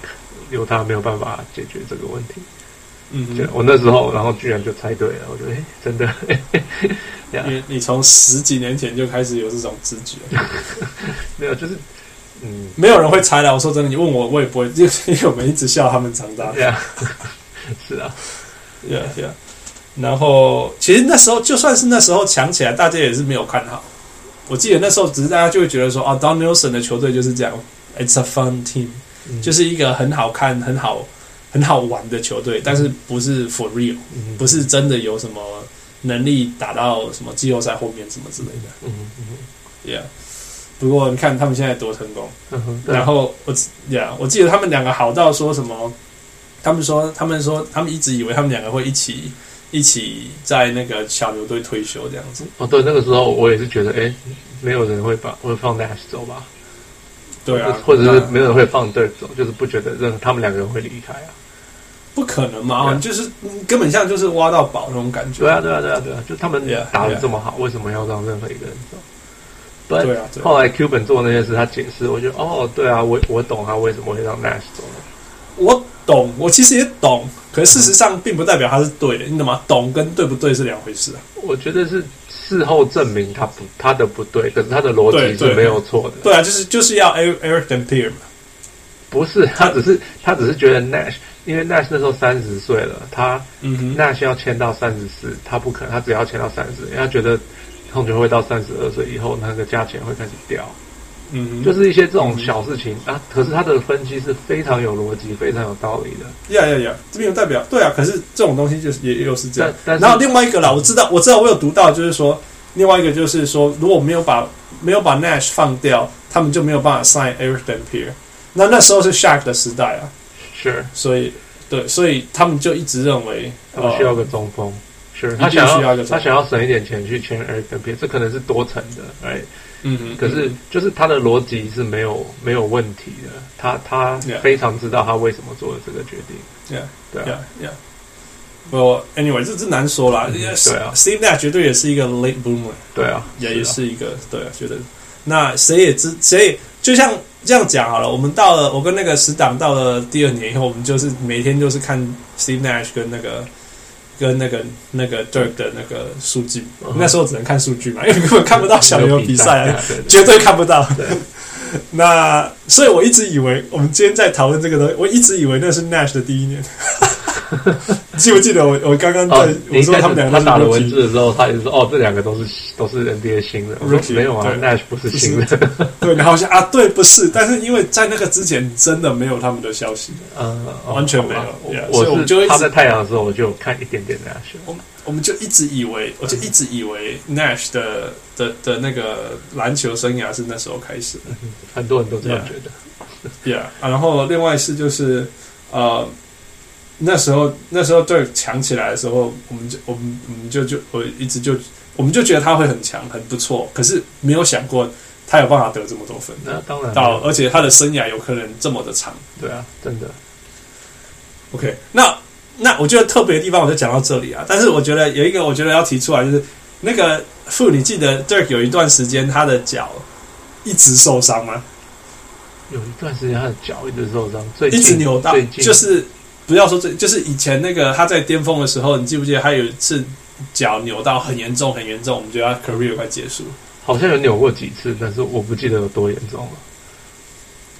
犹他没有办法解决这个问题，嗯，我那时候然后居然就猜对了，我觉得哎，真的，*laughs* 因为你从十几年前就开始有这种直觉，*laughs* 没有，就是。嗯，没有人会猜的。我说真的，你问我，我也不会，因为 *laughs* 我们一直笑他们长大。Yeah. *laughs* 是啊，Yeah Yeah。然后，其实那时候就算是那时候强起来，大家也是没有看好。我记得那时候，只是大家就会觉得说，啊，Don Nelson 的球队就是这样，It's a fun team，、嗯、就是一个很好看、很好、很好玩的球队，但是不是 for real，、嗯、不是真的有什么能力打到什么季后赛后面什么之类的。嗯嗯，Yeah。不过你看他们现在多成功，嗯，然后我呀，我记得他们两个好到说什么？他们说，他们说，他们一直以为他们两个会一起一起在那个小牛队退休这样子。哦，对，那个时候我也是觉得，哎，没有人会把会放 Nash 走吧？对啊，或者是没有人会放 Dirk 走，就是不觉得任何他们两个人会离开啊？不可能嘛？就是根本像就是挖到宝那种感觉。对啊，对啊，对啊，对啊，就他们打得这么好，为什么要让任何一个人走？对啊，后来 Cuban 做那件事，他解释，我觉得哦，对啊，我我懂他为什么会让 Nash 走。我懂，我其实也懂，可是事实上并不代表他是对的，你懂吗？懂跟对不对是两回事啊。我觉得是事后证明他不他的不对，可是他的逻辑是没有错的。对啊，就是就是要 Eric Dampier 嘛。不是，他只是他只是觉得 Nash 因为 Nash 那时候三十岁了，他嗯哼 Nash 要签到三十四，他不可能，他只要签到三十，因为他觉得控球会到三十二岁以后，那个价钱会开始掉。嗯，就是一些这种小事情、啊，可是他的分析是非常有逻辑、非常有道理的。呀呀呀，这边有代表，对啊，可是这种东西就是也又是这样。然后另外一个啦，我知道，我知道，我有读到，就是说另外一个就是说，如果没有把没有把 Nash 放掉，他们就没有办法 sign Eric Dampier。那那时候是 Shark 的时代啊，是，所以对，所以他们就一直认为他们需要个中锋，是他想要他想要省一点钱去签 Eric Dampier，这可能是多层的，哎。嗯嗯，可是就是他的逻辑是没有没有问题的，他他非常知道他为什么做了这个决定。Yeah, 对啊，Yeah, Yeah. Well, anyway，这这难说啦。对啊，Steve Nash 绝对也是一个 late boomer。对啊，也也是一个对啊，觉得那谁也知谁也就像这样讲好了。我们到了，我跟那个死党到了第二年以后，我们就是每天就是看 Steve Nash 跟那个。跟那个那个 Dirk 的那个数据，那时候只能看数据嘛，*laughs* 因为根本看不到小牛比赛啊，*laughs* 绝对看不到。*laughs* 那所以我一直以为，我们今天在讨论这个东西，我一直以为那是 Nash 的第一年。*laughs* 记不记得我我刚刚在我说他们两个他打了文字的时候，他也是说哦，这两个都是都是 NBA 新的。我说没有啊，Nash 不是新的。对，然后想啊，对，不是，但是因为在那个之前真的没有他们的消息，嗯，完全没有。我我就他在太阳的时候，我就看一点点 Nash。我我们就一直以为，我就一直以为 Nash 的的的那个篮球生涯是那时候开始的。很多人都这样觉得。Yeah，然后另外是就是呃。那时候，那时候对强起来的时候，我们就我们我们就就我一直就我们就觉得他会很强，很不错。可是没有想过他有办法得这么多分。那当然到，而且他的生涯有可能这么的长。对啊，真的。OK，那那我觉得特别的地方我就讲到这里啊。但是我觉得有一个我觉得要提出来，就是那个傅，你记得 Dirk 有一段时间他的脚一直受伤吗？有一段时间他的脚一直受伤，一直扭到，就是。不要说这，就是以前那个他在巅峰的时候，你记不记得他有一次脚扭到很严重，很严重，我们觉得他 career 快结束。好像有扭过几次，但是我不记得有多严重了。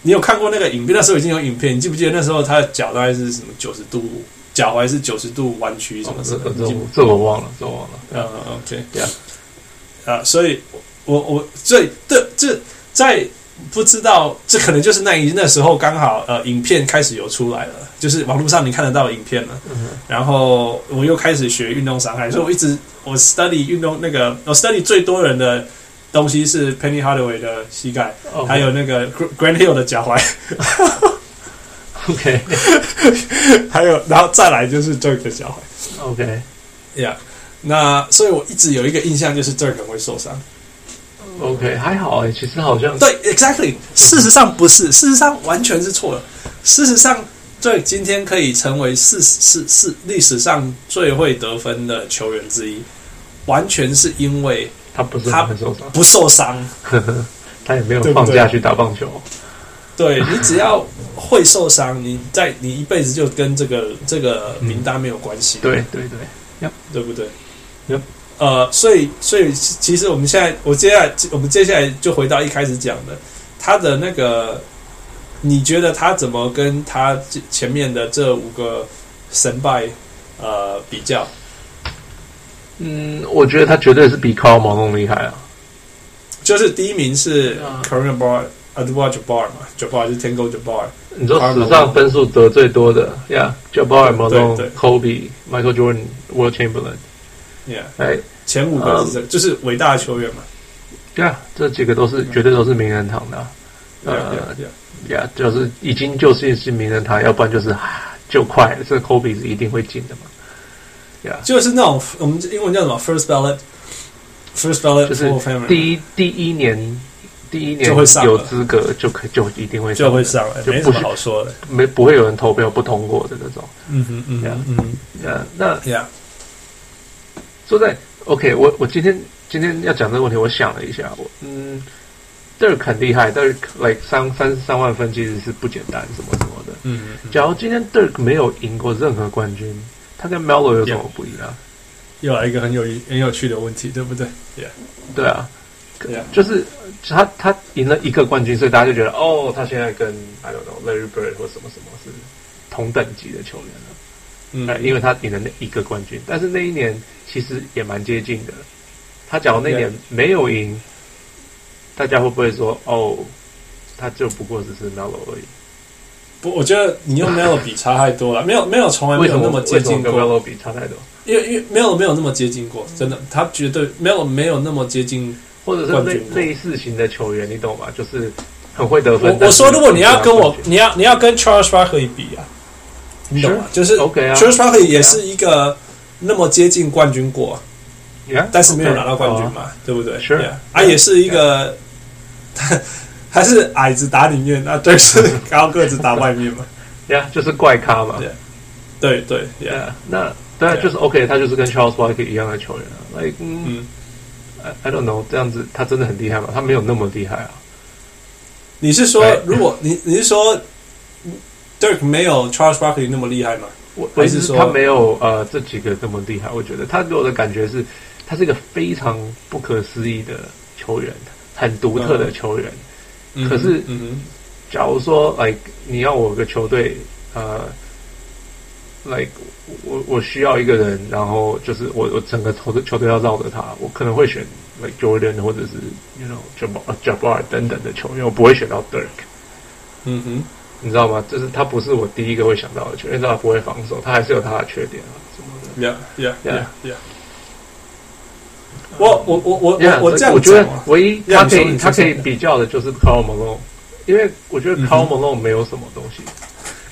你有看过那个影片？那时候已经有影片，你记不记得那时候他的脚大概是什么九十度，脚踝是九十度弯曲什么什么？哦、这这这我忘了，这我忘了。嗯，OK，对啊，啊，所以我我所以这这在。不知道，这可能就是那一那时候刚好呃，影片开始有出来了，就是网络上你看得到影片了。嗯、然后我又开始学运动伤害，所以我一直我 study 运动那个我 study 最多人的东西是 Penny Hardaway 的膝盖，Okay. 还有那个 Grant Hill 的脚踝。OK，*laughs* 还有然后再来就是 Dirk 的脚踝。OK，Yeah，那所以我一直有一个印象就是 Dirk 会受伤。OK，还好哎，其实好像对，Exactly。事实上不是，事实上完全是错的。事实上，对，今天可以成为四四四历史上最会得分的球员之一，完全是因为他不是他很受伤，不受伤，*laughs* 他也没有放假去打棒球。对，你只要会受伤，你在你一辈子就跟这个这个名单没有关系。对对对，对，对不对？呃，所以，所以，其实我们现在，我接下来，我们接下来就回到一开始讲的，他的那个，你觉得他怎么跟他前面的这五个神拜呃比较？嗯，我觉得他绝对是比卡尔毛龙厉害啊。就是第一名是 Kareem Abdul-Jabbar 嘛，Jabbar 是天勾 Jabbar。你说史上分数得最多的，Yeah，Jabbar、Malone、Kobe、Michael Jordan、Will Chamberlain。前五个就是伟大的球员嘛。对啊，这几个都是绝对都是名人堂的。呃，Yeah，就是已经就是是名人堂，要不然就是 *sighs* 就快，这个 Kobe 是一定会进的嘛。Yeah，就是那种我们英文叫什么 First Ballot，First Ballot，就是第一第一年第一年就会上有资格就可就一定会就会上来，没什么好说的，没不会有人投票不通过的那种。嗯哼嗯嗯嗯，那 Yeah。说在 OK，我我今天今天要讲这个问题，我想了一下，我嗯，Dirk 很厉害，Dirk like 三三十三万分其实是不简单，什么什么的。嗯，嗯，假如今天 Dirk 没有赢过任何冠军，他跟 Melo 有什么不一样？又来一个很有很有趣的问题，对不对？Yeah，对啊，对啊，就是他他赢了一个冠军，所以大家就觉得哦，他现在跟 I don't know Larry Bird 或什么什么是同等级的球员了。嗯、呃，因为他赢了那一个冠军，但是那一年其实也蛮接近的。他假如那年没有赢大家会不会说哦，他就不过只是 Melo 而已？不，我觉得你用 Melo 比差太多了，没有没有从来没有那么接近过。Melo 比差太多，因为因为 Melo 没有那么接近过，真的，他绝对 Melo 没有那么接近，或者是类类似型的球员，你懂吗？就是很会得分。我我说，如果你要跟我，你要你要跟 Charles Barkley 比啊。你懂吗？就是 OK 啊，Charles Barkley 也是一个那么接近冠军过，但是没有拿到冠军嘛，对不对？是啊，也是一个，*laughs* 还是矮子打里面，那对是高个子打外面嘛？*laughs* 呀，就是怪咖嘛。对对，Yeah，那当然就是 OK，他就是跟 Charles Barkley 一样的球员啊。Like，嗯，I I don't know，这样子他真的很厉害吗？他没有那么厉害啊。你是说，如果你你是说？Dirk 没有 Charles Barkley 那么厉害吗？我还是说他没有呃这几个这么厉害？我觉得他给我的感觉是，他是一个非常不可思议的球员，很独特的球员。嗯、可是，嗯、假如说，like 你要我个球队，呃，like 我我需要一个人，然后就是我我整个球队球队要绕着他，我可能会选 like Jordan 或者是 you know Jabbar Jabbar 等等的球员，我不会选到 Dirk。嗯哼。你知道吗？就是他不是我第一个会想到的球员，因为他不会防守，他还是有他的缺点啊什么的。Yeah, yeah, yeah, yeah. 我我我我我这样，我觉得唯一他可以他可以比较的就是 Karl Malone，因为我觉得 Karl Malone 没有什么东西。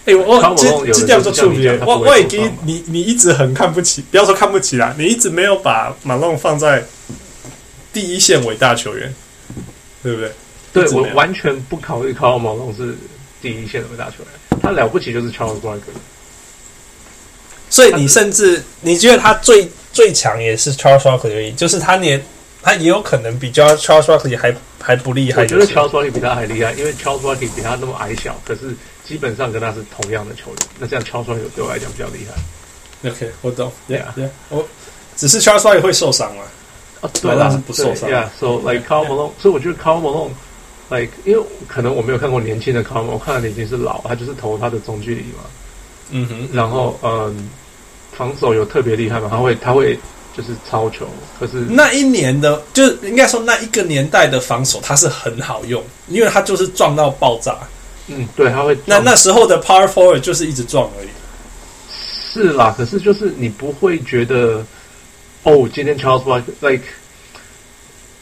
哎，我这这叫做处理。我我已经你你一直很看不起，不要说看不起啦，你一直没有把 Malone 放在第一线伟大球员，对不对？对，我完全不考虑 Karl Malone 是。第一线的伟大球员，他了不起就是 Charles Barkley。所以你甚至你觉得他最最强也是 Charles Barkley 而已，就是他连他也有可能比较 Charles Barkley 还还不厉害。我觉得 Charles Barkley 比他还厉害，因为 Charles Barkley 比他那么矮小，可是基本上跟他是同样的球员。那这样 Charles Barkley 对我来讲比较厉害。OK，我懂。Yeah，我只是 Charles Barkley 会受伤嘛？啊，对，他是不受伤。Yeah，so like Karl Malone，所以我觉得 Karl Malone。like，因为可能我没有看过年轻的 Karl，我看的已经是老，他就是投他的中距离嘛。嗯哼，然后嗯，防守有特别厉害嘛？他会他会就是超球，可是那一年的，就是应该说那一个年代的防守，他是很好用，因为他就是撞到爆炸。嗯，对，他会。那那时候的 Power Forward 就是一直撞而已。是啦，可是就是你不会觉得哦，今天 Charles Barkley like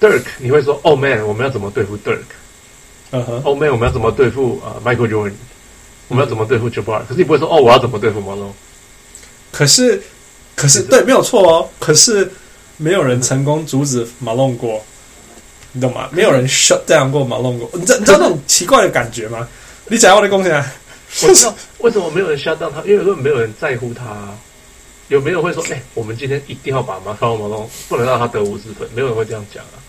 Dirk，你会说哦，man，我们要怎么对付 Dirk？嗯哼，欧美我们要怎么对付啊？Michael Jordan，我们要怎么对付 Jabbar？可是你不会说哦，我要怎么对付 Malone？可是，可是对，没有错哦。可是没有人成功阻止 Malone 过，你懂吗？没有人 shut down 过 Malone 过。你知你知道那种奇怪的感觉吗？你讲我的贡献，我知道为什么没有人 shut down 他，因为根本没有人在乎他。有没有会说，哎，我们今天一定要把 Michael Malone 不能让他得五十分？没有人会这样讲啊。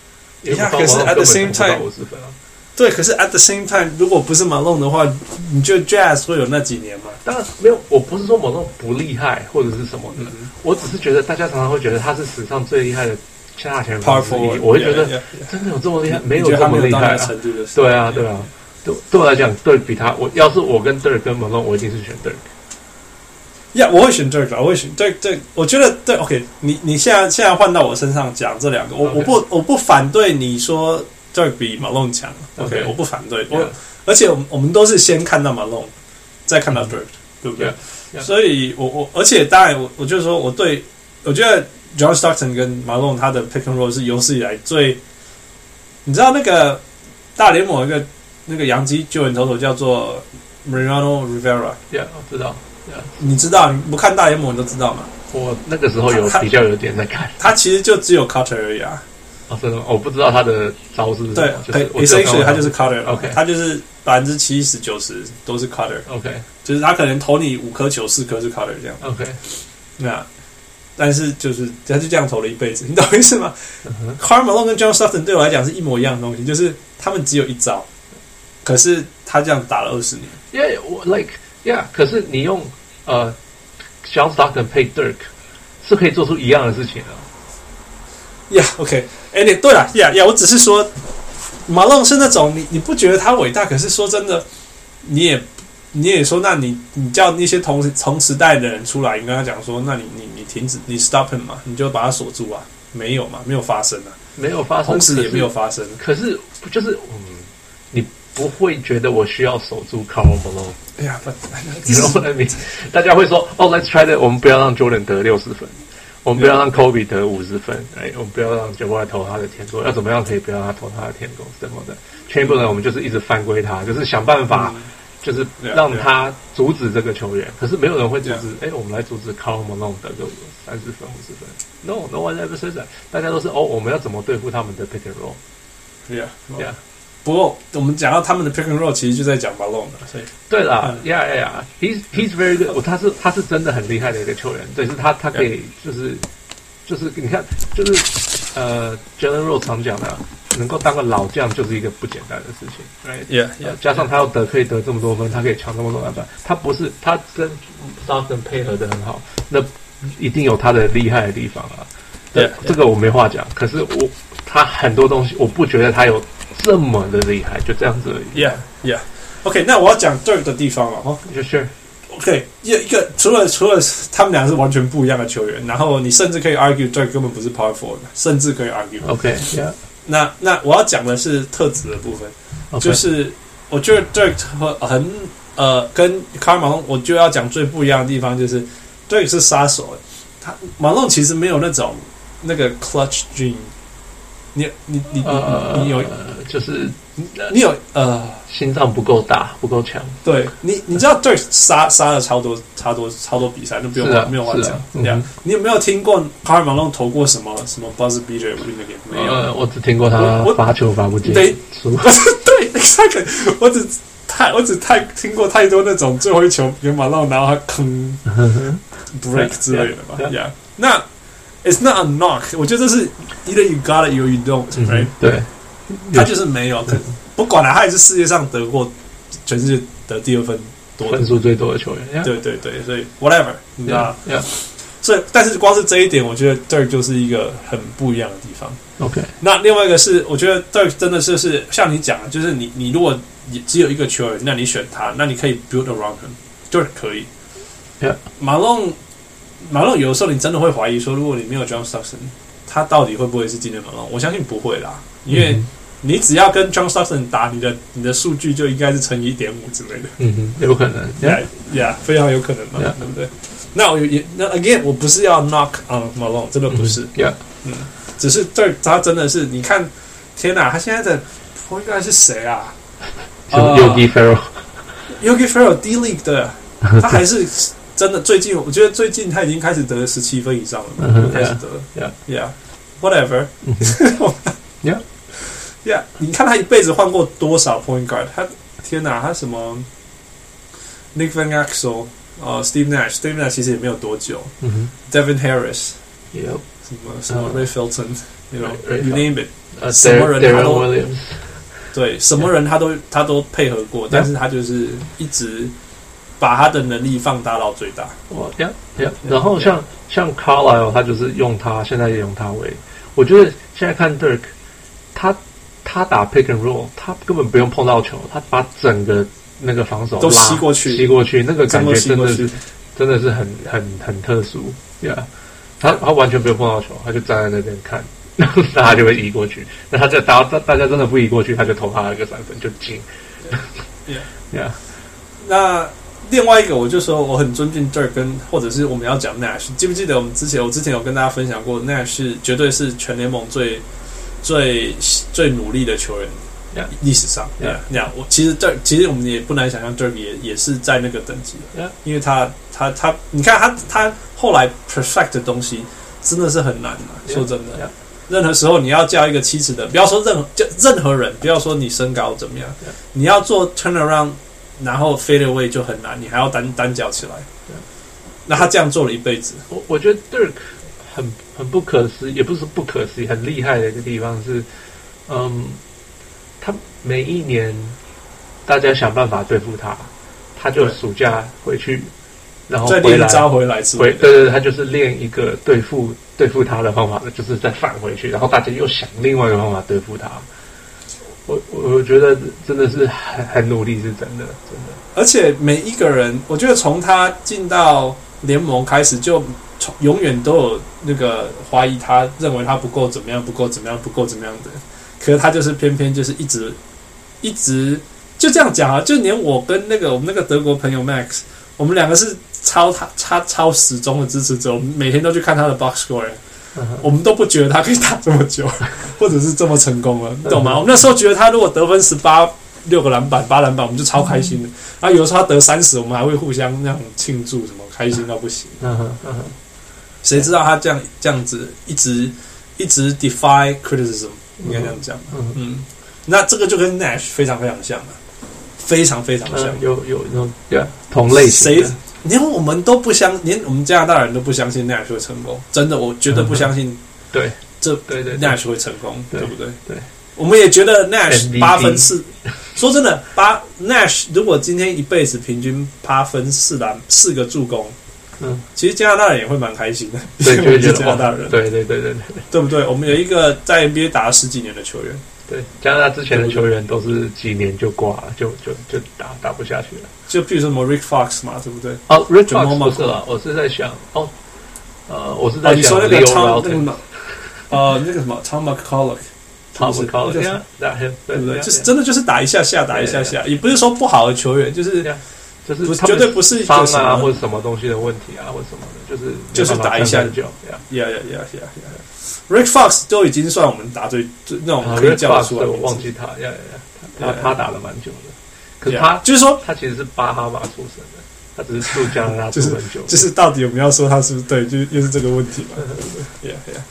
你看，可是 at the same time 五十分啊。对，可是 at the same time，如果不是 Malone 的话，你觉得 Jazz 会有那几年吗？当然没有，我不是说 Malone 不厉害或者是什么的，嗯、我只是觉得大家常常会觉得他是史上最厉害的下前锋之一，我会觉得.真的有这么厉害？没有这么厉害啊！对啊，对啊，对对我来讲，对比他，我要是我跟 Dirk 跟 Malone，我一定是选 Dirk。呀，我会选 Dirk，我会选对对，我觉得对。OK，你你现在现在换到我身上讲这两个，我.我不我不反对你说。Dirk 比 Malone 强，OK，我不反对。我而且我们我们都是先看到 Malone，再看到 Dirk，对不对？所以，我我而且当然，我我就是说，我对我觉得 John Stockton 跟 Malone 他的 pick and roll 是有史以来最。你知道那个大联盟一个那个洋基救援投手叫做 Mariano Rivera，Yeah，我知道。你知道？你不看大联盟你都知道吗？我那个时候有比较有点在看。他其实就只有 Cutter 而已啊。哦，真的，我不知道他的招式是什么。对，essentially 他就是 cutter，OK，他就是百分之七十九十都是 cutter，OK，就是他可能投你五颗球，四颗是 cutter 这样，OK，那但是就是他就这样投了一辈子，你懂意思吗？Karl Malone 跟 John Stockton 对我来讲是一模一样的东西，就是他们只有一招，可是他这样打了二十年。因为我 like yeah，可是你用呃 John Stockton 配 Dirk 是可以做出一样的事情的。Yeah，OK。哎，你对了，呀呀，我只是说，马龙是那种你你不觉得他伟大，可是说真的，你也你也说，那你你叫那些同同时代的人出来，你跟他讲说，那你你你停止，你 stop him 嘛，你就把他锁住啊？没有嘛，没有发生啊，没有发生，同时也没有发生。可是，不就是嗯，你不会觉得我需要守住 Carl Malone。哎呀，不，然后呢，大家会说，哦，Let's try that，我们不要让 Jordan 得六十分。我们不要让 Kobe 得五十分，哎，我们不要让 Jabbar 投他的天空，要怎么样可以不要让他投他的天空什么的？全部人我们就是一直犯规他，就是想办法，就是让他阻止这个球员。可是没有人会阻止，哎，我们来阻止 c a r l Malone 得个三十分、五十分。No，No one ever says that。大家都是哦，我们要怎么对付他们的 pick and roll？Yeah，Yeah。不过我们讲到他们的 pick and roll，其实就在讲 Malone 了，所以对了，Yeah，Yeah，He's He's very good。他是他是真的很厉害的一个球员，对，是他他可以就是就是你看就是呃，Jalen Rose 常讲的，能够当个老将就是一个不简单的事情，Right？Yeah，加上他要得可以得这么多分，他可以抢这么多篮板，他不是他跟 Stockton 配合的很好，那一定有他的厉害的地方啊。对，这个我没话讲。可是我他很多东西，我不觉得他有。这么的厉害，就这样子而已。Yeah, yeah. OK，那我要讲 Dirk 的地方了哈。就 Sure。OK，一一个除了除了他们俩是完全不一样的球员，然后你甚至可以 argue Dirk 根本不是 Power Forward，甚至可以 argue。OK，Yeah。那那我要讲的是特质的部分.就是我觉得 Dirk 和很呃跟卡尔马龙我就要讲最不一样的地方就是 Dirk 是杀手，他 Malone 其实没有那种那个 clutch gene。你你你你你有。就是你有呃，心脏不够大，不够强。对你，你知道对杀杀了超多超多超多比赛，那不用没有话讲。这样，你有没有听过卡尔马龙投过什么什么 buzzer beater 那个？没有，我只听过他罚球罚不进。对，*laughs* 对，exactly。我只太我只太听过太多那种最后一球给马龙，然后他坑 *laughs* break 之类的吧。Yeah，那 it's not a knock。我觉得这是 either you got it or you don't，right？对。他就是没有，可不管了，他也是世界上得过全世界得第二分多分数最多的球员。对对对，所以 whatever，你知道？所以，但是光是这一点，我觉得 Dirk 就是一个很不一样的地方。OK，那另外一个是，我觉得 Dirk 真的是是像你讲的，就是你你如果你只有一个球员，那你选他，那你可以 build around him，就是可以。马龙马龙有的时候你真的会怀疑说，如果你没有 John Stockton，他到底会不会是今年马龙？我相信不会啦，因为。你只要跟 John Stockton 打，你的你的数据就应该是乘以一点五之类的。嗯哼，有可能，Yeah Yeah，非常有可能嘛，对不对？那我也那 Again，我不是要 knock on Malone，真的不是。Yeah，嗯，只是这他真的是，你看，天哪，他现在的 point guard 是谁啊？*laughs* Yogi Ferrell，Yogi Ferrell D League 的，*laughs* 他还是真的。最近我觉得最近他已经开始得十七分以上了，开始得。Yeah，Yeah，Whatever。Yeah。Yeah, 你看他一辈子换过多少 point guard？他天哪，他什么 Nick Van Exel 呃 Steve Nash，Steve Nash 其实也没有多久。，Devin Harris，有什么什么 Ray Felton，you know，you name it，呃，什么人他都对，什么人他都他都配合过，但是他就是一直把他的能力放大到最大。哇，Yeah，Yeah，然后像像 Carlisle，他就是用他，现在也用他为，我觉得现在看 Dirk，他。他打 pick and roll，他根本不用碰到球，他把整个那个防守都吸过去，吸过去，那个感觉真的是真的是很很很特殊，Yeah，他他完全不用碰到球，他就站在那边看，*laughs* 那他就会移过去。那他这大大大家真的不移过去，他就投他一个三分就进。Yeah，Yeah。*laughs* 那另外一个，我就说我很尊敬 Dirk，跟或者是我们要讲 Nash，记不记得我们之前我之前有跟大家分享过，Nash 是绝对是全联盟最。最最努力的球员，历史上，这样 Yeah. 我其实这其实我们也不难想象，Dirk 也也是在那个等级.因为他他他，你看他他后来 perfect 的东西真的是很难的，说真的.任何时候你要叫一个七尺的，不要说任何就任何人，不要说你身高怎么样.你要做 turn around，然后 fade away 就很难，你还要单单脚起来.那他这样做了一辈子，我我觉得 Dirk。很很不可思议，也不是不可思议，很厉害的一个地方是，嗯，他每一年大家想办法对付他，他就暑假回去，然后再练一招回来，回对对对，他就是练一个对付对付他的方法，就是再返回去，然后大家又想另外一个方法对付他。我我觉得真的是很很努力，是真的，真的。而且每一个人，我觉得从他进到联盟开始，就从永远都有那个怀疑他，认为他不够怎么样，不够怎么样，不够怎么样的。可是他就是偏偏就是一直一直就这样讲啊，就连我跟那个我们那个德国朋友 Max，我们两个是超他超超死忠的支持者，我们每天都去看他的 box score。*laughs* 我们都不觉得他可以打这么久，*laughs* 或者是这么成功了，你懂吗？我们那时候觉得他如果得分十八六个篮板八篮板，我们就超开心的。然后有时候他得三十，我们还会互相那样庆祝，什么开心到不行。谁知道他这样这样子一直一直 defy criticism，应该这样讲。嗯，那这个就跟 Nash 非常非常像了，非常非常像，有有那种对同类型的。连我们都不相，连我们加拿大人都不相信 Nash 会成功，真的，我绝对不相信。对，这对对 Nash 会成功，对不对？对，我们也觉得 Nash 八分四，说真的，八 Nash 如果今天一辈子平均八分四篮四个助攻，嗯，其实加拿大人也会蛮开心的。对，就觉得加拿大人，对对对对对，对不对？我们有一个在 NBA 打了十几年的球员。对，加拿大之前的球员都是几年就挂了，就就就打打不下去了。就比如说什么 Rick Fox 嘛，对不对？哦，Rick Fox 不是了，我是在想，哦，呃，我是在想那个 Tom 那个 *laughs* 呃，那个什么 Tom McCulloch，Tom McCulloch，对不对？就是真的就是打一下下，打一下下，也不是说不好的球员，就是就是绝对不是伤啊或者什么东西的问题啊，或者什么的，就是就是打一下就，呀呀呀呀呀。Rick Fox 都已经算我们打最最那种可以叫出来，我忘记他，呀呀呀，他他打了蛮久的，可是他就是说他其实是巴哈马出生的，他只是住加拿大住很久，就是到底我们要说他是不是对，就又是这个问题嘛，对不对？呀呀，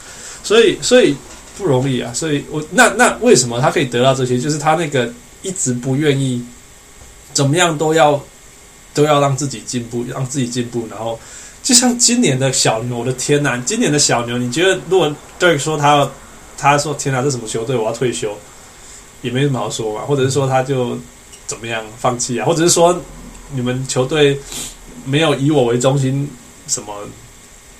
所以所以不容易啊，所以我那那为什么他可以得到这些？就是他那个一直不愿意怎么样都要都要让自己进步，让自己进步，然后。就像今年的小牛，我的天呐！今年的小牛，你觉得如果 Dirk 说他要，他说天呐，这什么球队，我要退休，也没什么好说嘛。或者是说他就怎么样放弃啊？或者是说你们球队没有以我为中心，什么？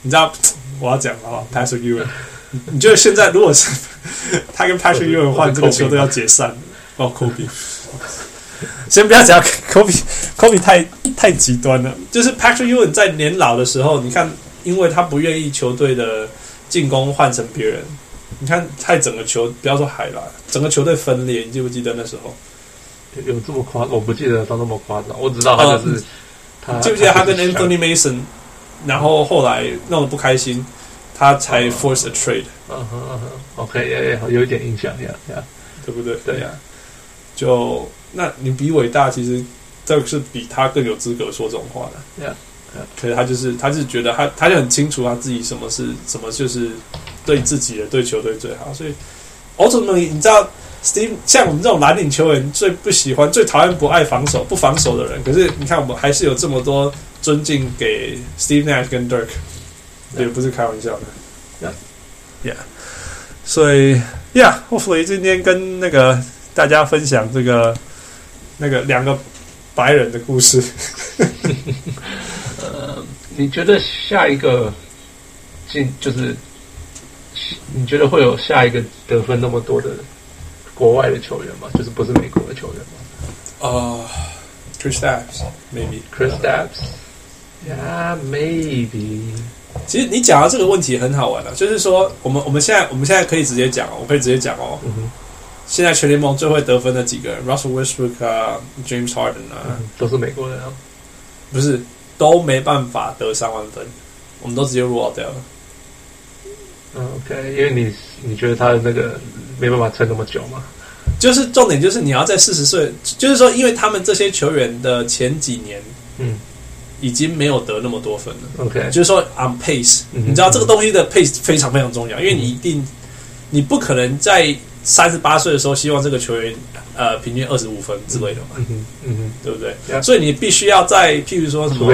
你知道我要讲啊，Patrick Ewing，*laughs* 你觉得现在如果是 *laughs* 他跟 Patrick Ewing 换这个球队要解散，哦，Kobe。*laughs* 先不要讲，Kobe，Kobe 太太极端了。就是 Patrick Ewing 在年老的时候，你看，因为他不愿意球队的进攻换成别人，你看，太整个球，不要说海了，整个球队分裂。你记不记得那时候？有这么夸？我不记得他那么夸张，我只知道他就是。他记不记得他跟 Anthony Mason，然后后来弄得不开心，他才 force a trade。嗯哼嗯哼，OK，有一点印象呀呀，对不对？对呀，就。那你比伟大，其实这个是比他更有资格说这种话的。Yeah, yeah. 可是他就是，他就是觉得他，他就很清楚他自己什么是什么，就是对自己的、对球队最好。所以，ultimately，你知道，Steve 像我们这种蓝领球员最不喜欢、最讨厌不爱防守、不防守的人。可是你看，我们还是有这么多尊敬给 Steve Nash 跟 Dirk，也不是开玩笑的。Yeah, yeah. 所以，Yeah，hopefully 今天跟那个大家分享这个。那个两个白人的故事，呃，你觉得下一个进就是，你觉得会有下一个得分那么多的国外的球员吗？就是不是美国的球员吗？啊、，Chris Staps，maybe，Chris Staps，yeah，maybe。其实你讲到这个问题很好玩啊，就是说，我们我们现在我们现在可以直接讲，我可以直接讲哦。嗯哼现在全联盟最会得分的几个人，Russell Westbrook 啊，James Harden 啊，嗯、都是美国人啊，不是都没办法得三万分，我们都直接 rule out 掉了。嗯，OK，因为你你觉得他的那个没办法撑那么久嘛？就是重点就是你要在四十岁，就是说，因为他们这些球员的前几年，嗯，已经没有得那么多分了。OK，就是说 on pace，、嗯、你知道这个东西的 pace 非常非常重要，嗯、因为你一定你不可能在。三十八岁的时候，希望这个球员呃平均二十五分之类的嘛，嗯哼，嗯哼，对不对.所以你必须要在譬如说什么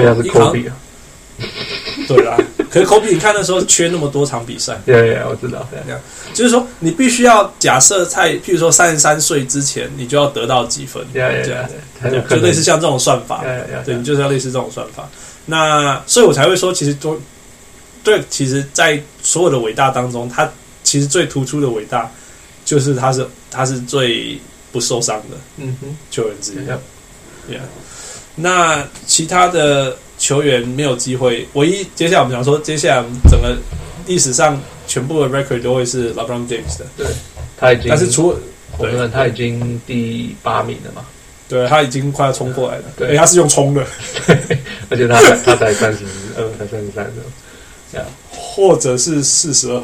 *laughs* 对啦。可是科比，你看那时候缺那么多场比赛，对对，我知道，这样就是说你必须要假设在譬如说三十三岁之前，你就要得到几分，对对对，就类似像这种算法，对，你就是要类似这种算法。那所以我才会说，其实都对，其实，在所有的伟大当中，他其实最突出的伟大。就是他是他是最不受伤的嗯哼，球员之一。Yep Yeah，那其他的球员没有机会。唯一接下来我们想说，接下来整个历史上全部的 record 都会是 LeBron James 的。对，他已经，但是除了我们他已经第八名了嘛，对他已经快要冲过来了。对对，他是用冲的，*laughs* 而且他才他才三十二，*laughs* 才三十三这样，或者是四十二。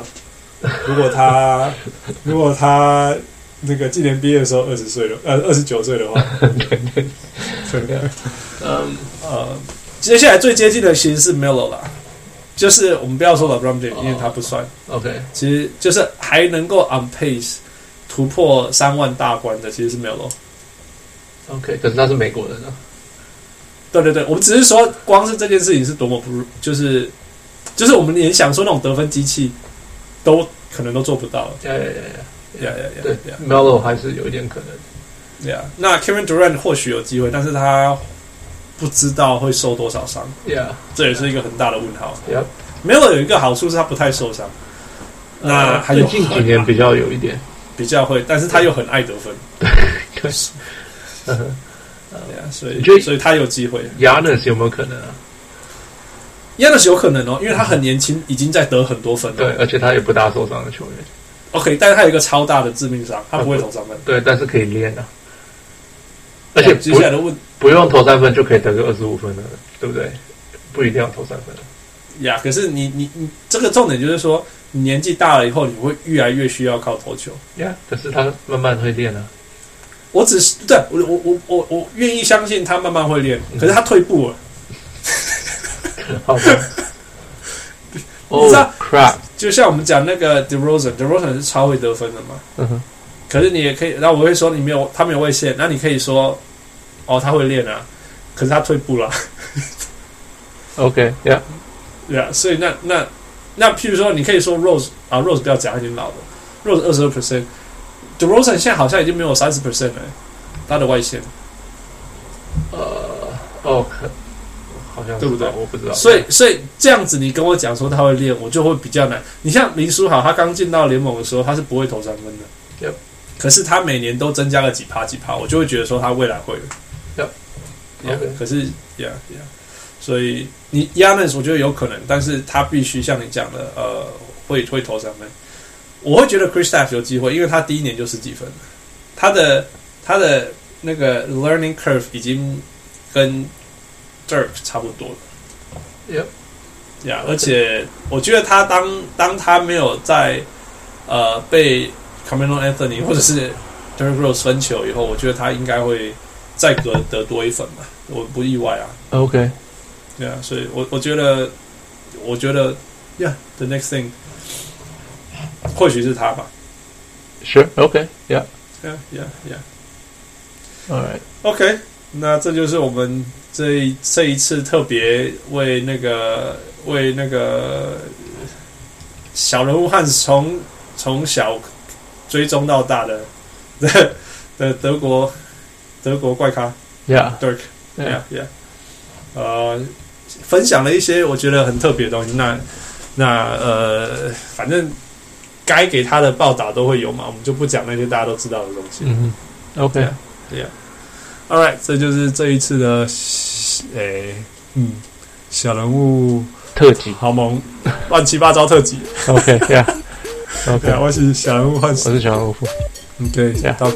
如果他 *laughs* 如果他那个今年毕业的时候二十岁了，呃，二十九岁的话，对对，对，嗯呃，接下来最接近的其实是 Melo 啦，就是我们不要说 LeBron James，因为他不算，，OK，其实就是还能够 on pace 突破三万大关的，其实是 Melo。OK，可是他是美国人啊，对对对，我们只是说，光是这件事情是多么不，就是就是我们连想说那种得分机器都可能都做不到了。呀呀呀呀，呀呀呀，对呀，Melo 还是有一点可能，对啊。那 Kevin Durant 或许有机会，但是他不知道会受多少伤，呀这也是一个很大的问号。呀，Melo 有一个好处是他不太受伤，那还有最近几年比较有一点，比较会，但是他又很爱得分，对，嗯 *laughs* 哼对啊，所以所以他有机会。Yanis 有没有可能啊？Yanis 有可能哦，因为他很年轻，已经在得很多分了。对，而且他也不大受伤的球员，OK，但是他有一个超大的致命伤，他不会投三分。对，但是可以练啊，而且不接下来的问不用投三分就可以得个二十五分了，对不对？不一定要投三分。呀可是你你你这个重点就是说，你年纪大了以后，你会越来越需要靠投球。呀，可是他慢慢会练啊。我只是对我我我我我愿意相信他慢慢会练，可是他退步了。*laughs* 好吧。*laughs* 你知道 Oh crap！就像我们讲那个 DeRozan，DeRozan 是超会得分的嘛。嗯哼，可是你也可以，然后我会说你没有他没有位线，那你可以说哦他会练啊，可是他退步了。OK，Yeah，对啊，所以那那那譬如说，你可以说 Rose 啊，Rose 不要讲，他已经老了，Rose 二十二 percent，The Rosen 现在好像已经没有三十 percent 了，他的外线。呃，哦，可好像对不对我不知道。所以，所以这样子，你跟我讲说他会练，我就会比较难。你像林书豪，他刚进到联盟的时候，他是不会投三分的。可是他每年都增加了几趴几趴，我就会觉得说他未来会了。Yep. Yeah, Okay. 可是，Yeah, Yeah。所以你 Yanis 我觉得有可能，但是他必须像你讲的，呃，会会投三分。我会觉得 Kristaps 有机会，因为他第一年就十几分，他的他的那个 learning curve 已经跟 Dirk 差不多了。Yep. 呀、yeah,，而且我觉得他当当他没有在呃被 Carmelo Anthony 或者是 Derrick Rose 分球以后，我觉得他应该会再得得多一分吧，我不意外啊。OK，对啊，所以我我觉得我觉得，Yeah，the next thing 或许是他吧。Sure，OK，Yeah，Yeah, yeah, yeah. All right. OK，那这就是我们这一这一次特别为那个为那个小人物汉从从小追踪到大的的的 *laughs* 德国德国怪咖。Yeah，Dirk，Yeah Yeah，呃，分享了一些我觉得很特别的东西。那那呃，反正该给他的报道都会有嘛，我们就不讲那些大家都知道的东西。嗯哼，OK，对呀，All right，这就是这一次的，诶，嗯，小人物特辑。好萌乱七八糟特辑。，OK，Yeah，OK，*laughs* OK，我是小人物幻视，我是小人物。OK，yeah, 到，